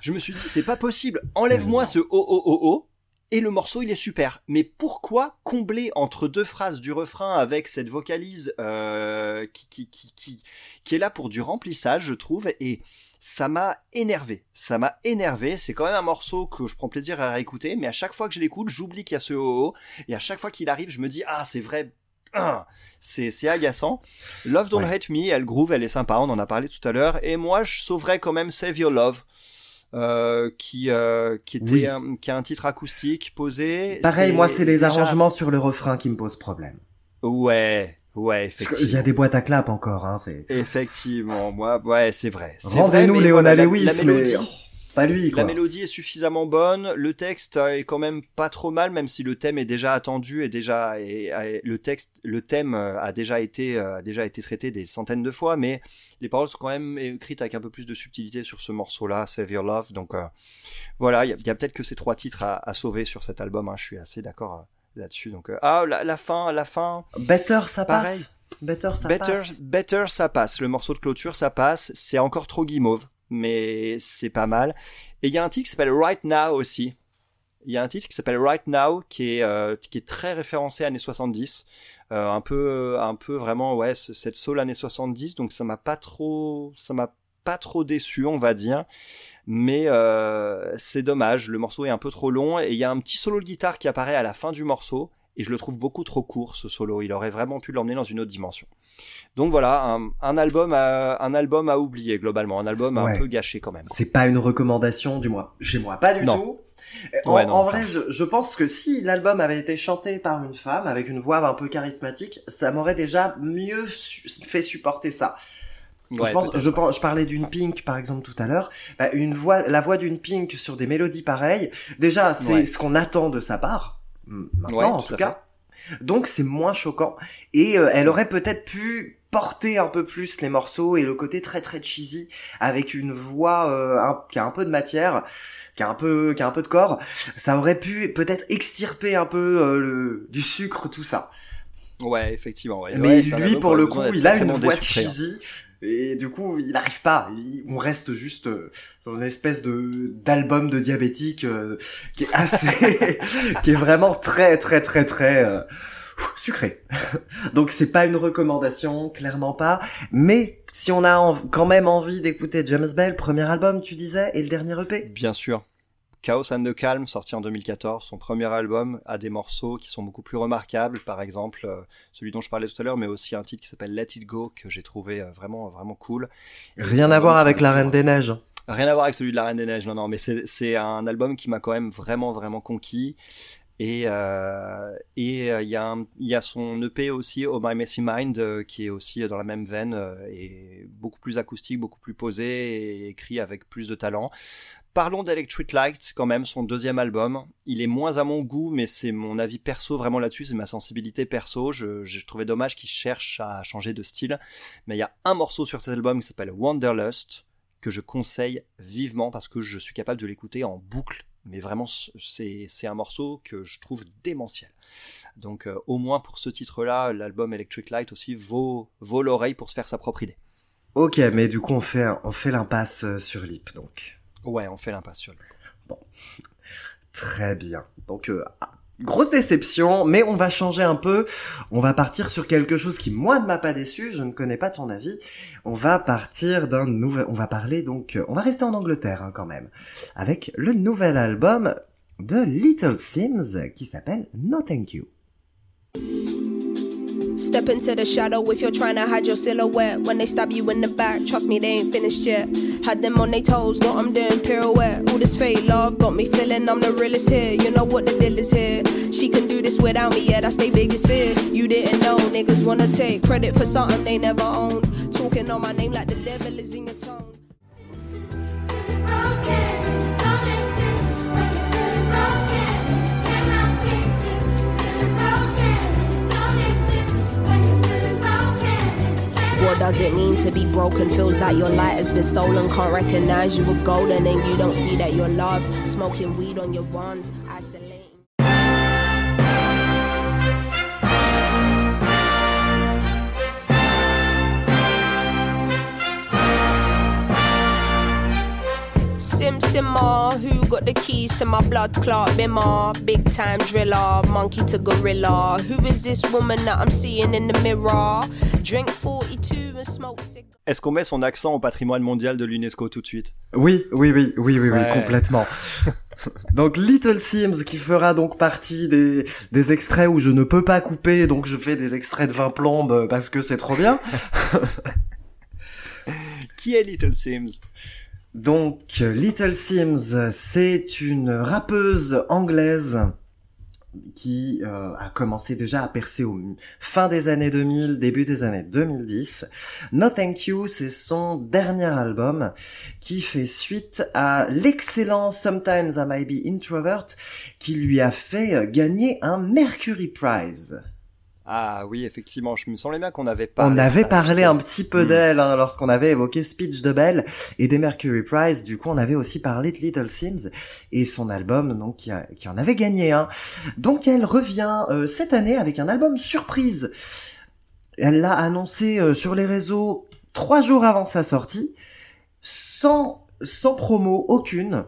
Speaker 3: Je me suis dit, c'est pas possible. Enlève-moi ce oh oh oh oh et le morceau il est super. Mais pourquoi combler entre deux phrases du refrain avec cette vocalise euh, qui, qui, qui, qui, qui est là pour du remplissage, je trouve, et ça m'a énervé. Ça m'a énervé. C'est quand même un morceau que je prends plaisir à réécouter, mais à chaque fois que je l'écoute, j'oublie qu'il y a ce oh oh, et à chaque fois qu'il arrive, je me dis ah c'est vrai. ah, C'est c'est agaçant. Love Don't
Speaker 2: Ouais.
Speaker 3: Hate Me, elle groove, elle est sympa, on en a parlé tout à l'heure. Et moi, je sauverais quand même Save Your Love, euh, qui euh, qui était
Speaker 2: Oui.
Speaker 3: un, qui a un titre acoustique posé.
Speaker 2: Pareil, moi, c'est les
Speaker 3: déjà-
Speaker 2: arrangements sur le refrain qui me posent problème.
Speaker 3: Ouais, ouais,
Speaker 2: que Il y
Speaker 3: effectivement.
Speaker 2: a des boîtes à clap encore, hein, c'est...
Speaker 3: Effectivement, moi, ouais, c'est vrai.
Speaker 2: Rendez-nous
Speaker 3: mais
Speaker 2: Léona
Speaker 3: voilà,
Speaker 2: Lewis,
Speaker 3: la
Speaker 2: mais
Speaker 3: mélodie,
Speaker 2: oh, pas lui, quoi.
Speaker 3: La mélodie est suffisamment bonne, le texte euh, est quand même pas trop mal, même si le thème est déjà attendu et déjà et, et le texte, le thème euh, a déjà été euh, a déjà été traité des centaines de fois, mais les paroles sont quand même écrites avec un peu plus de subtilité sur ce morceau-là, Save Your Love. Donc euh, voilà, il y a, peut-être que ces trois titres à, à sauver sur cet album. hein, je suis assez d'accord là-dessus. Donc euh, ah la, la fin, la fin.
Speaker 2: Better, ça
Speaker 3: Pareil.
Speaker 2: passe. Better, ça
Speaker 3: Better,
Speaker 2: passe.
Speaker 3: Better, ça passe. Le morceau de clôture, ça passe. C'est encore trop guimauve, mais c'est pas mal. Et il y a un titre qui s'appelle Right Now aussi. Il y a un titre qui s'appelle Right Now qui est euh, qui est très référencé années 70, euh, un peu un peu vraiment ouais ce- cette soul années 70. Donc ça m'a pas trop ça m'a pas trop déçu on va dire. Mais euh, c'est dommage, le morceau est un peu trop long et il y a un petit solo de guitare qui apparaît à la fin du morceau et je le trouve beaucoup trop court ce solo. Il aurait vraiment pu l'emmener dans une autre dimension. Donc voilà, un, un album à, un album à oublier globalement, un album un peu gâché quand même.
Speaker 2: C'est pas une recommandation du mois. Chez moi, pas du
Speaker 3: Non.
Speaker 2: tout. En,
Speaker 3: Ouais, non,
Speaker 2: en vrai, je, je pense que si l'album avait été chanté par une femme avec une voix un peu charismatique, ça m'aurait déjà mieux su- fait supporter ça.
Speaker 3: Ouais,
Speaker 2: je pense, je, je parlais d'une Pink par exemple tout à l'heure. Bah, une voix, la voix d'une Pink sur des mélodies pareilles. Déjà, c'est
Speaker 3: Ouais.
Speaker 2: ce qu'on attend de sa part. Maintenant,
Speaker 3: Ouais,
Speaker 2: en
Speaker 3: tout
Speaker 2: cas. Donc c'est moins choquant. Et euh, elle aurait peut-être pu porter un peu plus les morceaux et le côté très très cheesy avec une voix euh, un- qui a un peu de matière, qui a un peu qui a un peu de corps. Ça aurait pu peut-être extirper un peu euh, le, du sucre tout ça.
Speaker 3: Ouais, effectivement. Ouais,
Speaker 2: Mais
Speaker 3: ouais,
Speaker 2: lui, pour le coup, il a une voix
Speaker 3: hein.
Speaker 2: cheesy. Et du coup, il n'arrive pas. On reste juste euh, dans une espèce de d'album de diabétique euh, qui est assez, qui est vraiment très très très très euh, sucré. Donc c'est pas une recommandation, clairement pas. Mais si on a quand même envie d'écouter James Bell, premier album, tu disais, et le dernier EP.
Speaker 3: Bien sûr. Chaos and the Calm, sorti en 2014, son premier album, a des morceaux qui sont beaucoup plus remarquables, par exemple euh, celui dont je parlais tout à l'heure, mais aussi un titre qui s'appelle Let It Go, que j'ai trouvé euh, vraiment vraiment cool. Et
Speaker 2: Rien à voir avec La Reine des Neiges.
Speaker 3: Rien à voir avec celui de La Reine des Neiges, non, non, mais c'est un album qui m'a quand même vraiment, vraiment conquis. Et euh, et euh, il y a un- il y a son EP aussi, Oh My Messy Mind, euh, qui est aussi dans la même veine et beaucoup plus acoustique, beaucoup plus posé et écrit avec plus de talent. Parlons d'Electric Light, quand même, son deuxième album. Il est moins à mon goût, mais c'est mon avis perso vraiment là-dessus, c'est ma sensibilité perso. Je, je trouvais dommage qu'il cherche à changer de style. Mais il y a un morceau sur cet album qui s'appelle Wanderlust, que je conseille vivement parce que je suis capable de l'écouter en boucle. Mais vraiment, c'est un morceau que je trouve démentiel. Donc, euh, au moins pour ce titre-là, l'album Electric Light aussi vaut, vaut l'oreille pour se faire sa propre idée.
Speaker 2: Ok, mais du coup on fait on fait l'impasse euh, sur Lip donc.
Speaker 3: Ouais, on fait l'impasse lui.
Speaker 2: Très bien. Donc, euh, ah, grosse déception, mais on va changer un peu. On va partir sur quelque chose qui, moi, ne m'a pas déçu. Je ne connais pas ton avis. On va partir d'un nouvel... On va parler donc... euh, On va rester en Angleterre, hein, quand même. Avec le nouvel album de Little Sims qui s'appelle No Thank You.
Speaker 5: Step into the shadow if you're trying to hide your silhouette. When they stab you in the back, trust me, they ain't finished yet. Had them on their toes, got them doing pirouette. All this fake love got me feeling I'm the realest here. You know what the deal is here. She can do this without me, yeah, that's their biggest fear. You didn't know, niggas wanna take credit for something they never owned. Talking on my name like the devil is in your tongue. What does it mean to be broken? Feels like your light has been stolen. Can't recognize you were golden and you don't see that you're loved. Smoking weed on your ones, isolating. Sim Simmer, who got the keys to my blood clot bimmer? Big time driller, monkey to gorilla. Who is this woman that I'm seeing in the mirror? Drink 42 and smoke cigarettes.
Speaker 3: Est-ce qu'on met son accent au patrimoine mondial de l'UNESCO tout de suite?
Speaker 2: Oui, oui, oui, oui, oui, oui, complètement. donc Little Sims qui fera donc partie des, des extraits où je ne peux pas couper, donc je fais des extraits de 20 plombes parce que c'est trop bien.
Speaker 3: Qui est Little Sims?
Speaker 2: Donc Little Sims, c'est une rappeuse anglaise qui euh, a commencé déjà à percer au fin des années 2000, début des années 2010. No Thank You, c'est son dernier album qui fait suite à l'excellent Sometimes I Might Be Introvert qui lui a fait euh, gagner un Mercury Prize.
Speaker 3: Ah oui, effectivement, je me semblais bien qu'on avait parlé.
Speaker 2: On avait parlé un petit peu
Speaker 3: Hmm.
Speaker 2: d'elle hein, lorsqu'on avait évoqué Speech de Belle et des Mercury Prize. Du coup, on avait aussi parlé de Little Sims et son album donc qui, a- qui en avait gagné un. Donc, elle revient euh, cette année avec un album surprise. Elle l'a annoncé euh, sur les réseaux trois jours avant sa sortie, sans sans promo aucune.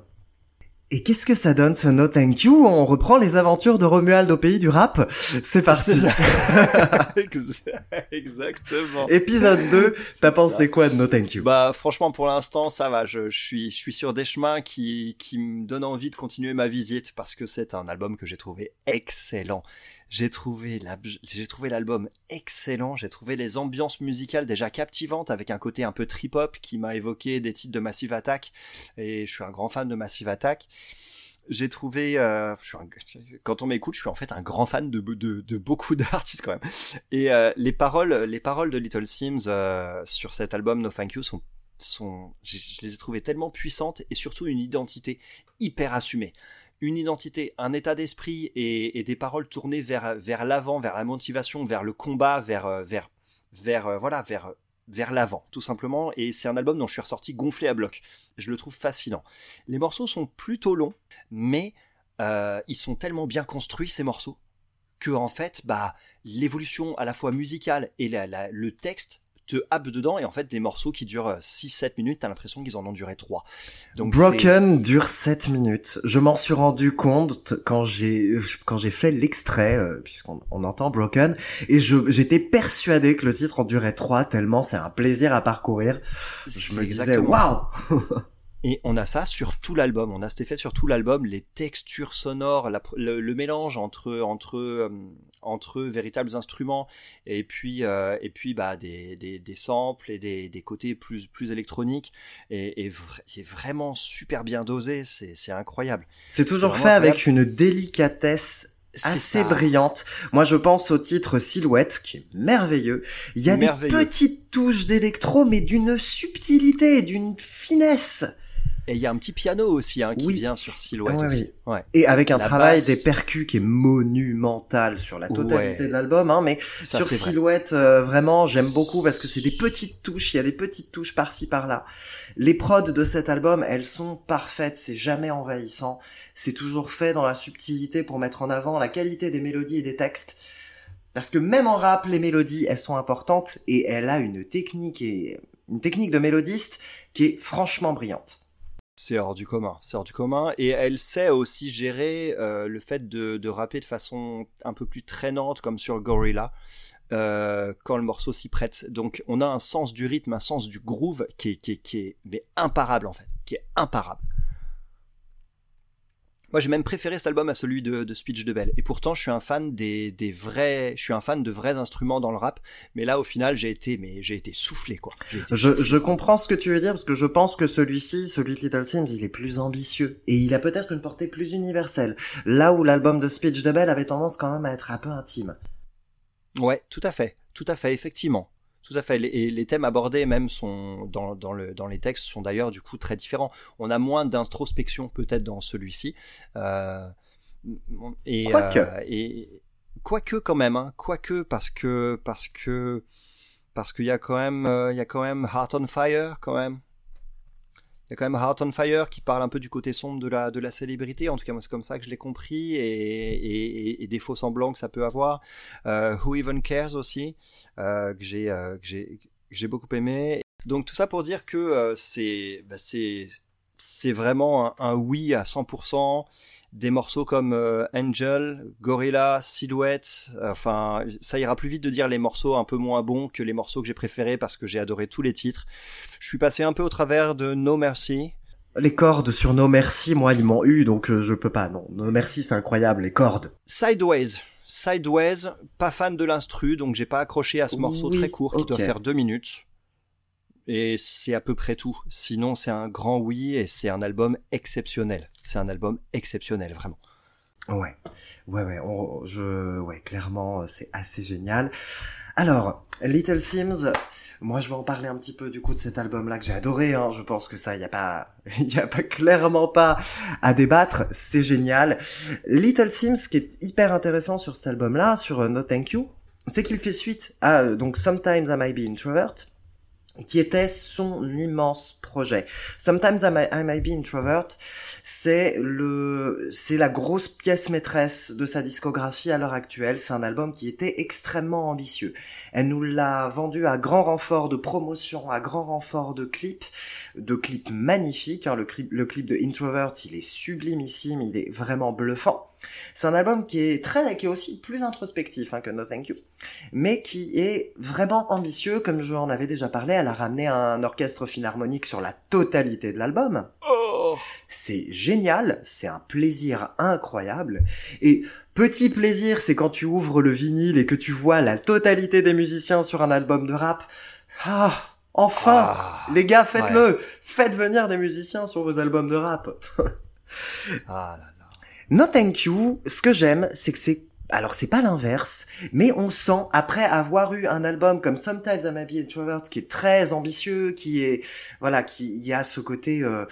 Speaker 2: Et qu'est-ce que ça donne ce No Thank You? On reprend les aventures de Romuald au pays du rap. C'est parti.
Speaker 3: Ça. Ex- Exactement.
Speaker 2: Épisode 2, t'as pensé quoi de No Thank You?
Speaker 3: Bah franchement pour l'instant ça va, je, je suis je suis sur des chemins qui qui me donnent envie de continuer ma visite parce que c'est un album que j'ai trouvé excellent. J'ai trouvé l'album excellent, j'ai trouvé les ambiances musicales déjà captivantes avec un côté un peu trip hop qui m'a évoqué des titres de Massive Attack et je suis un grand fan de Massive Attack. J'ai trouvé, euh, quand on m'écoute, je suis en fait un grand fan de, beaucoup d'artistes quand même. Et euh, les paroles, les paroles de Little Sims euh, sur cet album No Thank You sont, je les ai trouvées tellement puissantes et surtout une identité hyper assumée. Une identité, un état d'esprit et, des paroles tournées vers vers l'avant, vers la motivation, vers le combat, vers euh, vers vers euh, voilà vers vers l'avant tout simplement. Et c'est un album dont je suis ressorti gonflé à bloc. Je le trouve fascinant. Les morceaux sont plutôt longs, mais euh, ils sont tellement bien construits ces morceaux que en fait bah l'évolution à la fois musicale et le texte te happe dedans et en fait des morceaux qui durent 6-7 minutes t'as l'impression qu'ils en ont duré 3 donc
Speaker 2: Broken dure 7 minutes. Je m'en suis rendu compte quand j'ai quand j'ai fait l'extrait euh, puisqu'on on entend Broken et je j'étais persuadé que le titre en durait 3 tellement c'est un plaisir à parcourir. Je me disais waouh.
Speaker 3: Et on a ça sur tout l'album. On a cet effet sur tout l'album, les textures sonores, la- le, le mélange entre entre euh, entre véritables instruments et puis euh, et puis bah des, des, des samples et des, des côtés plus plus électroniques et, et vra- vraiment super bien dosé. C'est c'est incroyable.
Speaker 2: C'est toujours fait avec une délicatesse assez
Speaker 3: ça.
Speaker 2: brillante. Moi, je pense au titre Silhouette, qui est merveilleux. Il y a des petites touches d'électro, mais d'une subtilité, d'une finesse.
Speaker 3: Et il y a un petit piano aussi hein, qui
Speaker 2: Oui.
Speaker 3: vient sur Silhouette
Speaker 2: Ouais,
Speaker 3: aussi. Ouais.
Speaker 2: Et avec un
Speaker 3: La
Speaker 2: travail
Speaker 3: basse.
Speaker 2: des percus qui est monumental sur la totalité
Speaker 3: Ouais.
Speaker 2: de l'album, hein, mais
Speaker 3: Ça,
Speaker 2: sur
Speaker 3: vrai.
Speaker 2: Silhouette, euh, vraiment, j'aime beaucoup parce que c'est des petites touches, il y a des petites touches par-ci par-là. Les prods de cet album, elles sont parfaites, c'est jamais envahissant, c'est toujours fait dans la subtilité pour mettre en avant la qualité des mélodies et des textes. Parce que même en rap, les mélodies, elles sont importantes et elle a une technique et une technique de mélodiste qui est franchement brillante.
Speaker 3: C'est hors du commun, c'est hors du commun. Et elle sait aussi gérer euh, le fait de, de rapper de façon un peu plus traînante, comme sur Gorilla, euh, quand le morceau s'y prête. Donc on a un sens du rythme, un sens du groove qui est, qui est, qui est mais imparable en fait, qui est imparable. Moi, j'ai même préféré cet album à celui de, de Speech de Bell. Et pourtant, je suis un fan des, des vrais, je suis un fan de vrais instruments dans le rap. Mais là, au final, j'ai été, mais j'ai été soufflé, quoi. Été
Speaker 2: Je,
Speaker 3: soufflé.
Speaker 2: je comprends ce que tu veux dire parce que je pense que celui-ci, celui de Little Sims, il est plus ambitieux et il a peut-être une portée plus universelle. Là où l'album de Speech de Bell avait tendance quand même à être un peu intime.
Speaker 3: Ouais, tout à fait, tout à fait, effectivement. Tout à fait. Et les thèmes abordés même sont dans, dans, le, dans les textes sont d'ailleurs du coup très différents. On a moins d'introspection peut-être dans celui-ci. Euh, et,
Speaker 2: Quoique.
Speaker 3: euh, et quoique quand même, hein, quoique parce que parce que parce qu'il y a quand même euh, il y a quand même Heart on Fire quand même. Y a quand même Heart on Fire qui parle un peu du côté sombre de la, de la célébrité. En tout cas, moi, c'est comme ça que je l'ai compris. Et, et, des faux semblants que ça peut avoir. Euh, Who Even Cares aussi, euh, que j'ai euh, beaucoup aimé. Donc tout ça pour dire que euh, c'est bah, c'est vraiment un oui à 100%. Des morceaux comme euh, Angel, Gorilla, Silhouette, euh, enfin ça ira plus vite de dire les morceaux un peu moins bons que les morceaux que j'ai préférés parce que j'ai adoré tous les titres. Je suis passé un peu au travers de No Mercy,
Speaker 2: Les cordes sur No Merci, moi, ils m'ont eu, donc euh, je peux pas. Non, No Merci, c'est incroyable, les cordes.
Speaker 3: Sideways. Sideways, pas fan de l'instru, donc j'ai pas accroché à ce morceau
Speaker 2: Oui,
Speaker 3: très court qui doit faire deux minutes. Et c'est à peu près tout. Sinon, c'est un grand oui et c'est un album exceptionnel. C'est un album exceptionnel, vraiment.
Speaker 2: Ouais, ouais, ouais, je, ouais, clairement, euh, c'est assez génial. Alors, Little Sims, moi, je vais en parler un petit peu du coup de cet album-là que j'ai adoré. Hein. Je pense que ça, il y a pas, il y a pas clairement pas à débattre. C'est génial. Little Sims, ce qui est hyper intéressant sur cet album-là, sur euh, No Thank You, c'est qu'il fait suite à euh, donc Sometimes I Might Be Introvert, qui était son immense projet. Sometimes I Might, Be Introvert, c'est le, c'est la grosse pièce maîtresse de sa discographie à l'heure actuelle. C'est un album qui était extrêmement ambitieux. Elle nous l'a vendu à grand renfort de promotion, à grand renfort de clips, de clips magnifiques. hein. Clip, le clip de Introvert, il est sublimissime, il est vraiment bluffant. C'est un album qui est très, qui est aussi plus introspectif hein, que No Thank You, mais qui est vraiment ambitieux, comme je en avais déjà parlé. Elle a ramené un orchestre philharmonique sur la totalité de l'album.
Speaker 3: Oh
Speaker 2: C'est génial, c'est un plaisir incroyable. Et petit plaisir, c'est quand tu ouvres le vinyle et que tu vois la totalité des musiciens sur un album de rap. Ah, enfin,
Speaker 3: Ah,
Speaker 2: les gars, faites-le, faites venir des musiciens sur vos albums de rap.
Speaker 3: ah là là.
Speaker 2: No Thank You, ce que j'aime, c'est que c'est alors c'est pas l'inverse, mais on sent après avoir eu un album comme Sometimes I May Be Introvert qui est très ambitieux, qui est voilà, qui y a ce côté euh,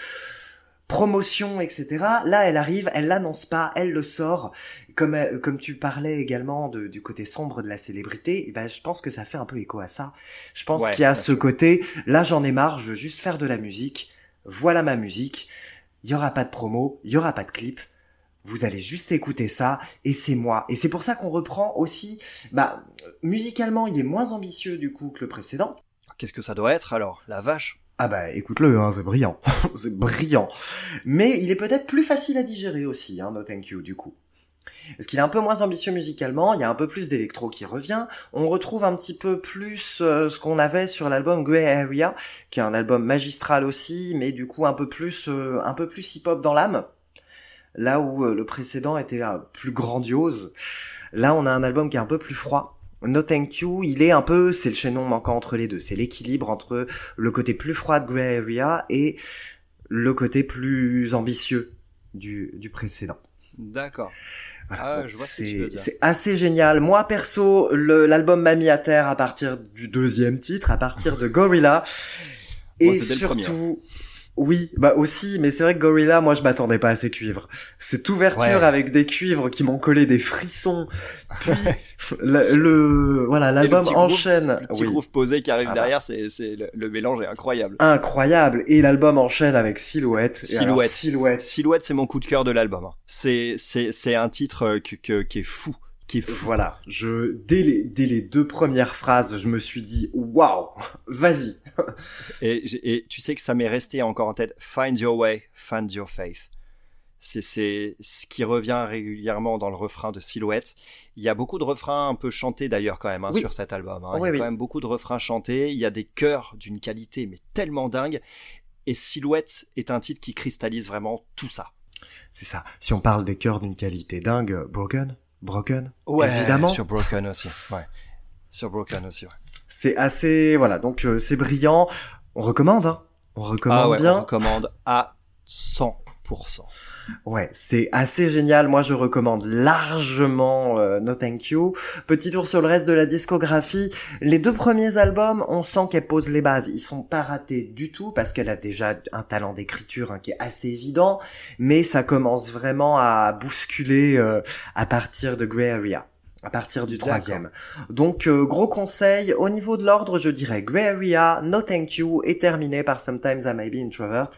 Speaker 2: promotion, etc. Là, elle arrive, elle l'annonce pas, elle le sort. Comme euh, comme tu parlais également de- du côté sombre de la célébrité, et ben je pense que ça fait un peu écho à ça. Je pense
Speaker 3: Ouais,
Speaker 2: qu'il y a ce
Speaker 3: sûr.
Speaker 2: côté, là j'en ai marre, je veux juste faire de la musique. Voilà ma musique. Il y aura pas de promo, il y aura pas de clip. Vous allez juste écouter ça et c'est moi. Et c'est pour ça qu'on reprend aussi, bah, musicalement, il est moins ambitieux du coup que le précédent.
Speaker 3: Qu'est-ce que ça doit être alors? La vache?
Speaker 2: Ah bah écoute-le, hein, c'est brillant, c'est brillant. Mais il est peut-être plus facile à digérer aussi, hein, No Thank You du coup. Parce qu'il est un peu moins ambitieux musicalement, il y a un peu plus d'électro qui revient, on retrouve un petit peu plus euh, ce qu'on avait sur l'album Grey Area, qui est un album magistral aussi, mais du coup un peu plus, euh, un peu plus hip-hop dans l'âme. Là où euh, le précédent était euh, plus grandiose, là on a un album qui est un peu plus froid. No Thank You, il est un peu, c'est le chaînon manquant entre les deux, c'est l'équilibre entre le côté plus froid de Grey Area et le côté plus ambitieux du, du précédent.
Speaker 3: D'accord.
Speaker 2: Voilà.
Speaker 3: Ah,
Speaker 2: c'est- assez génial. Moi, perso, le- l'album m'a mis à terre à partir du deuxième titre, à partir de Gorilla. Et surtout, oui, bah aussi, mais c'est vrai que Gorilla, moi, je m'attendais pas à ces cuivres. Cette ouverture
Speaker 3: Ouais.
Speaker 2: avec des cuivres qui m'ont collé des frissons. Puis, le, le- voilà, l'album
Speaker 3: petit groove,
Speaker 2: enchaîne.
Speaker 3: Le petit
Speaker 2: Oui.
Speaker 3: groove posé qui arrive
Speaker 2: Ah bah.
Speaker 3: derrière, c'est, c'est le, le mélange est incroyable.
Speaker 2: Incroyable. Et l'album enchaîne avec Silhouette. Alors,
Speaker 3: Silhouette.
Speaker 2: Silhouette.
Speaker 3: Silhouette, c'est mon coup de cœur de l'album. C'est, c'est, c'est un titre euh, que, que- qui est fou, qui est fou.
Speaker 2: Voilà, je dès les dès les deux premières phrases, je me suis dit waouh, vas-y.
Speaker 3: Et, tu sais que ça m'est resté encore en tête. Find your way, find your faith. C'est, c'est ce qui revient régulièrement dans le refrain de Silhouette. Il y a beaucoup de refrains un peu chantés d'ailleurs quand même hein,
Speaker 2: Oui.
Speaker 3: sur cet album. hein. Il y a
Speaker 2: oui.
Speaker 3: quand même beaucoup de refrains chantés. Il y a des chœurs d'une qualité mais tellement dingue. Et Silhouette est un titre qui cristallise vraiment tout ça.
Speaker 2: C'est ça. Si on parle des chœurs d'une qualité dingue, Broken, Broken,
Speaker 3: Ouais,
Speaker 2: évidemment.
Speaker 3: sur Broken aussi. Ouais. Sur Broken aussi, ouais.
Speaker 2: C'est assez, voilà, donc euh, c'est brillant. On recommande, hein. On recommande
Speaker 3: ah ouais,
Speaker 2: bien.
Speaker 3: on recommande à 100%.
Speaker 2: Ouais, c'est assez génial. Moi, je recommande largement euh, No Thank You. Petit tour sur le reste de la discographie. Les deux premiers albums, on sent qu'elle pose les bases. Ils sont pas ratés du tout parce qu'elle a déjà un talent d'écriture hein, qui est assez évident. Mais ça commence vraiment à bousculer euh, à partir de Grey Area. À partir du troisième. Donc, euh, gros conseil, au niveau de l'ordre, je dirais Grey Area, No Thank You et terminé par Sometimes I May Be Introvert,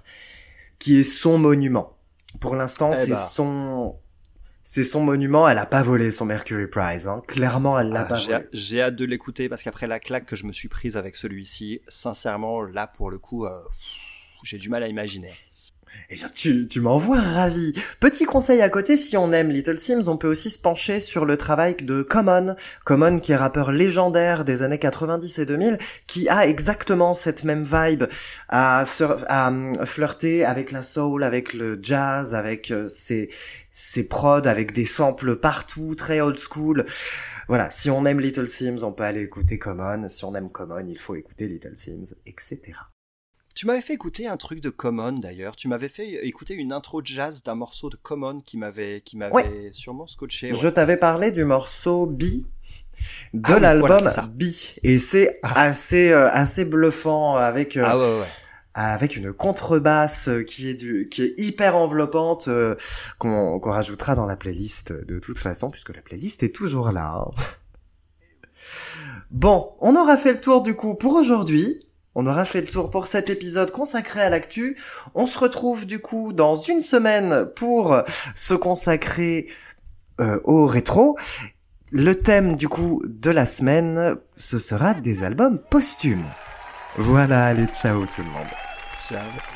Speaker 2: qui est son monument. Pour l'instant,
Speaker 3: Eh
Speaker 2: c'est
Speaker 3: ben.
Speaker 2: son, c'est son monument. Elle a pas volé son Mercury Prize. Hein. Clairement, elle l'a
Speaker 3: Ah,
Speaker 2: pas
Speaker 3: j'ai,
Speaker 2: volé.
Speaker 3: j'ai hâte de l'écouter parce qu'après la claque que je me suis prise avec celui-ci, sincèrement, là pour le coup, euh, j'ai du mal à imaginer.
Speaker 2: Eh bien, tu, tu m'envoies ravi. Petit conseil à côté, si on aime Little Sims, on peut aussi se pencher sur le travail de Common. Common, qui est rappeur légendaire des années 90 et 2000, qui a exactement cette même vibe à, à hum, flirter avec la soul, avec le jazz, avec euh, ses, ses prods, avec des samples partout, très old school. Voilà, si on aime Little Sims, on peut aller écouter Common. Si on aime Common, il faut écouter Little Sims, etc.
Speaker 3: Tu m'avais fait écouter un truc de Common d'ailleurs. Tu m'avais fait écouter une intro jazz d'un morceau de Common qui m'avait qui m'avait
Speaker 2: Ouais.
Speaker 3: sûrement scotché. ouais.
Speaker 2: Je t'avais parlé du morceau B de
Speaker 3: Ah
Speaker 2: l'album
Speaker 3: voilà, c'est ça.
Speaker 2: B et c'est assez euh, assez bluffant avec euh,
Speaker 3: Ah ouais ouais. ouais.
Speaker 2: avec une contrebasse euh, qui est du qui est hyper enveloppante euh, qu'on qu'on rajoutera dans la playlist de toute façon puisque la playlist est toujours là. hein. Bon, on aura fait le tour du coup pour aujourd'hui. On aura fait le tour pour cet épisode consacré à l'actu. On se retrouve du coup dans une semaine pour se consacrer euh, au rétro. Le thème du coup de la semaine, ce sera des albums posthumes. Voilà, allez, ciao tout le monde.
Speaker 3: Ciao.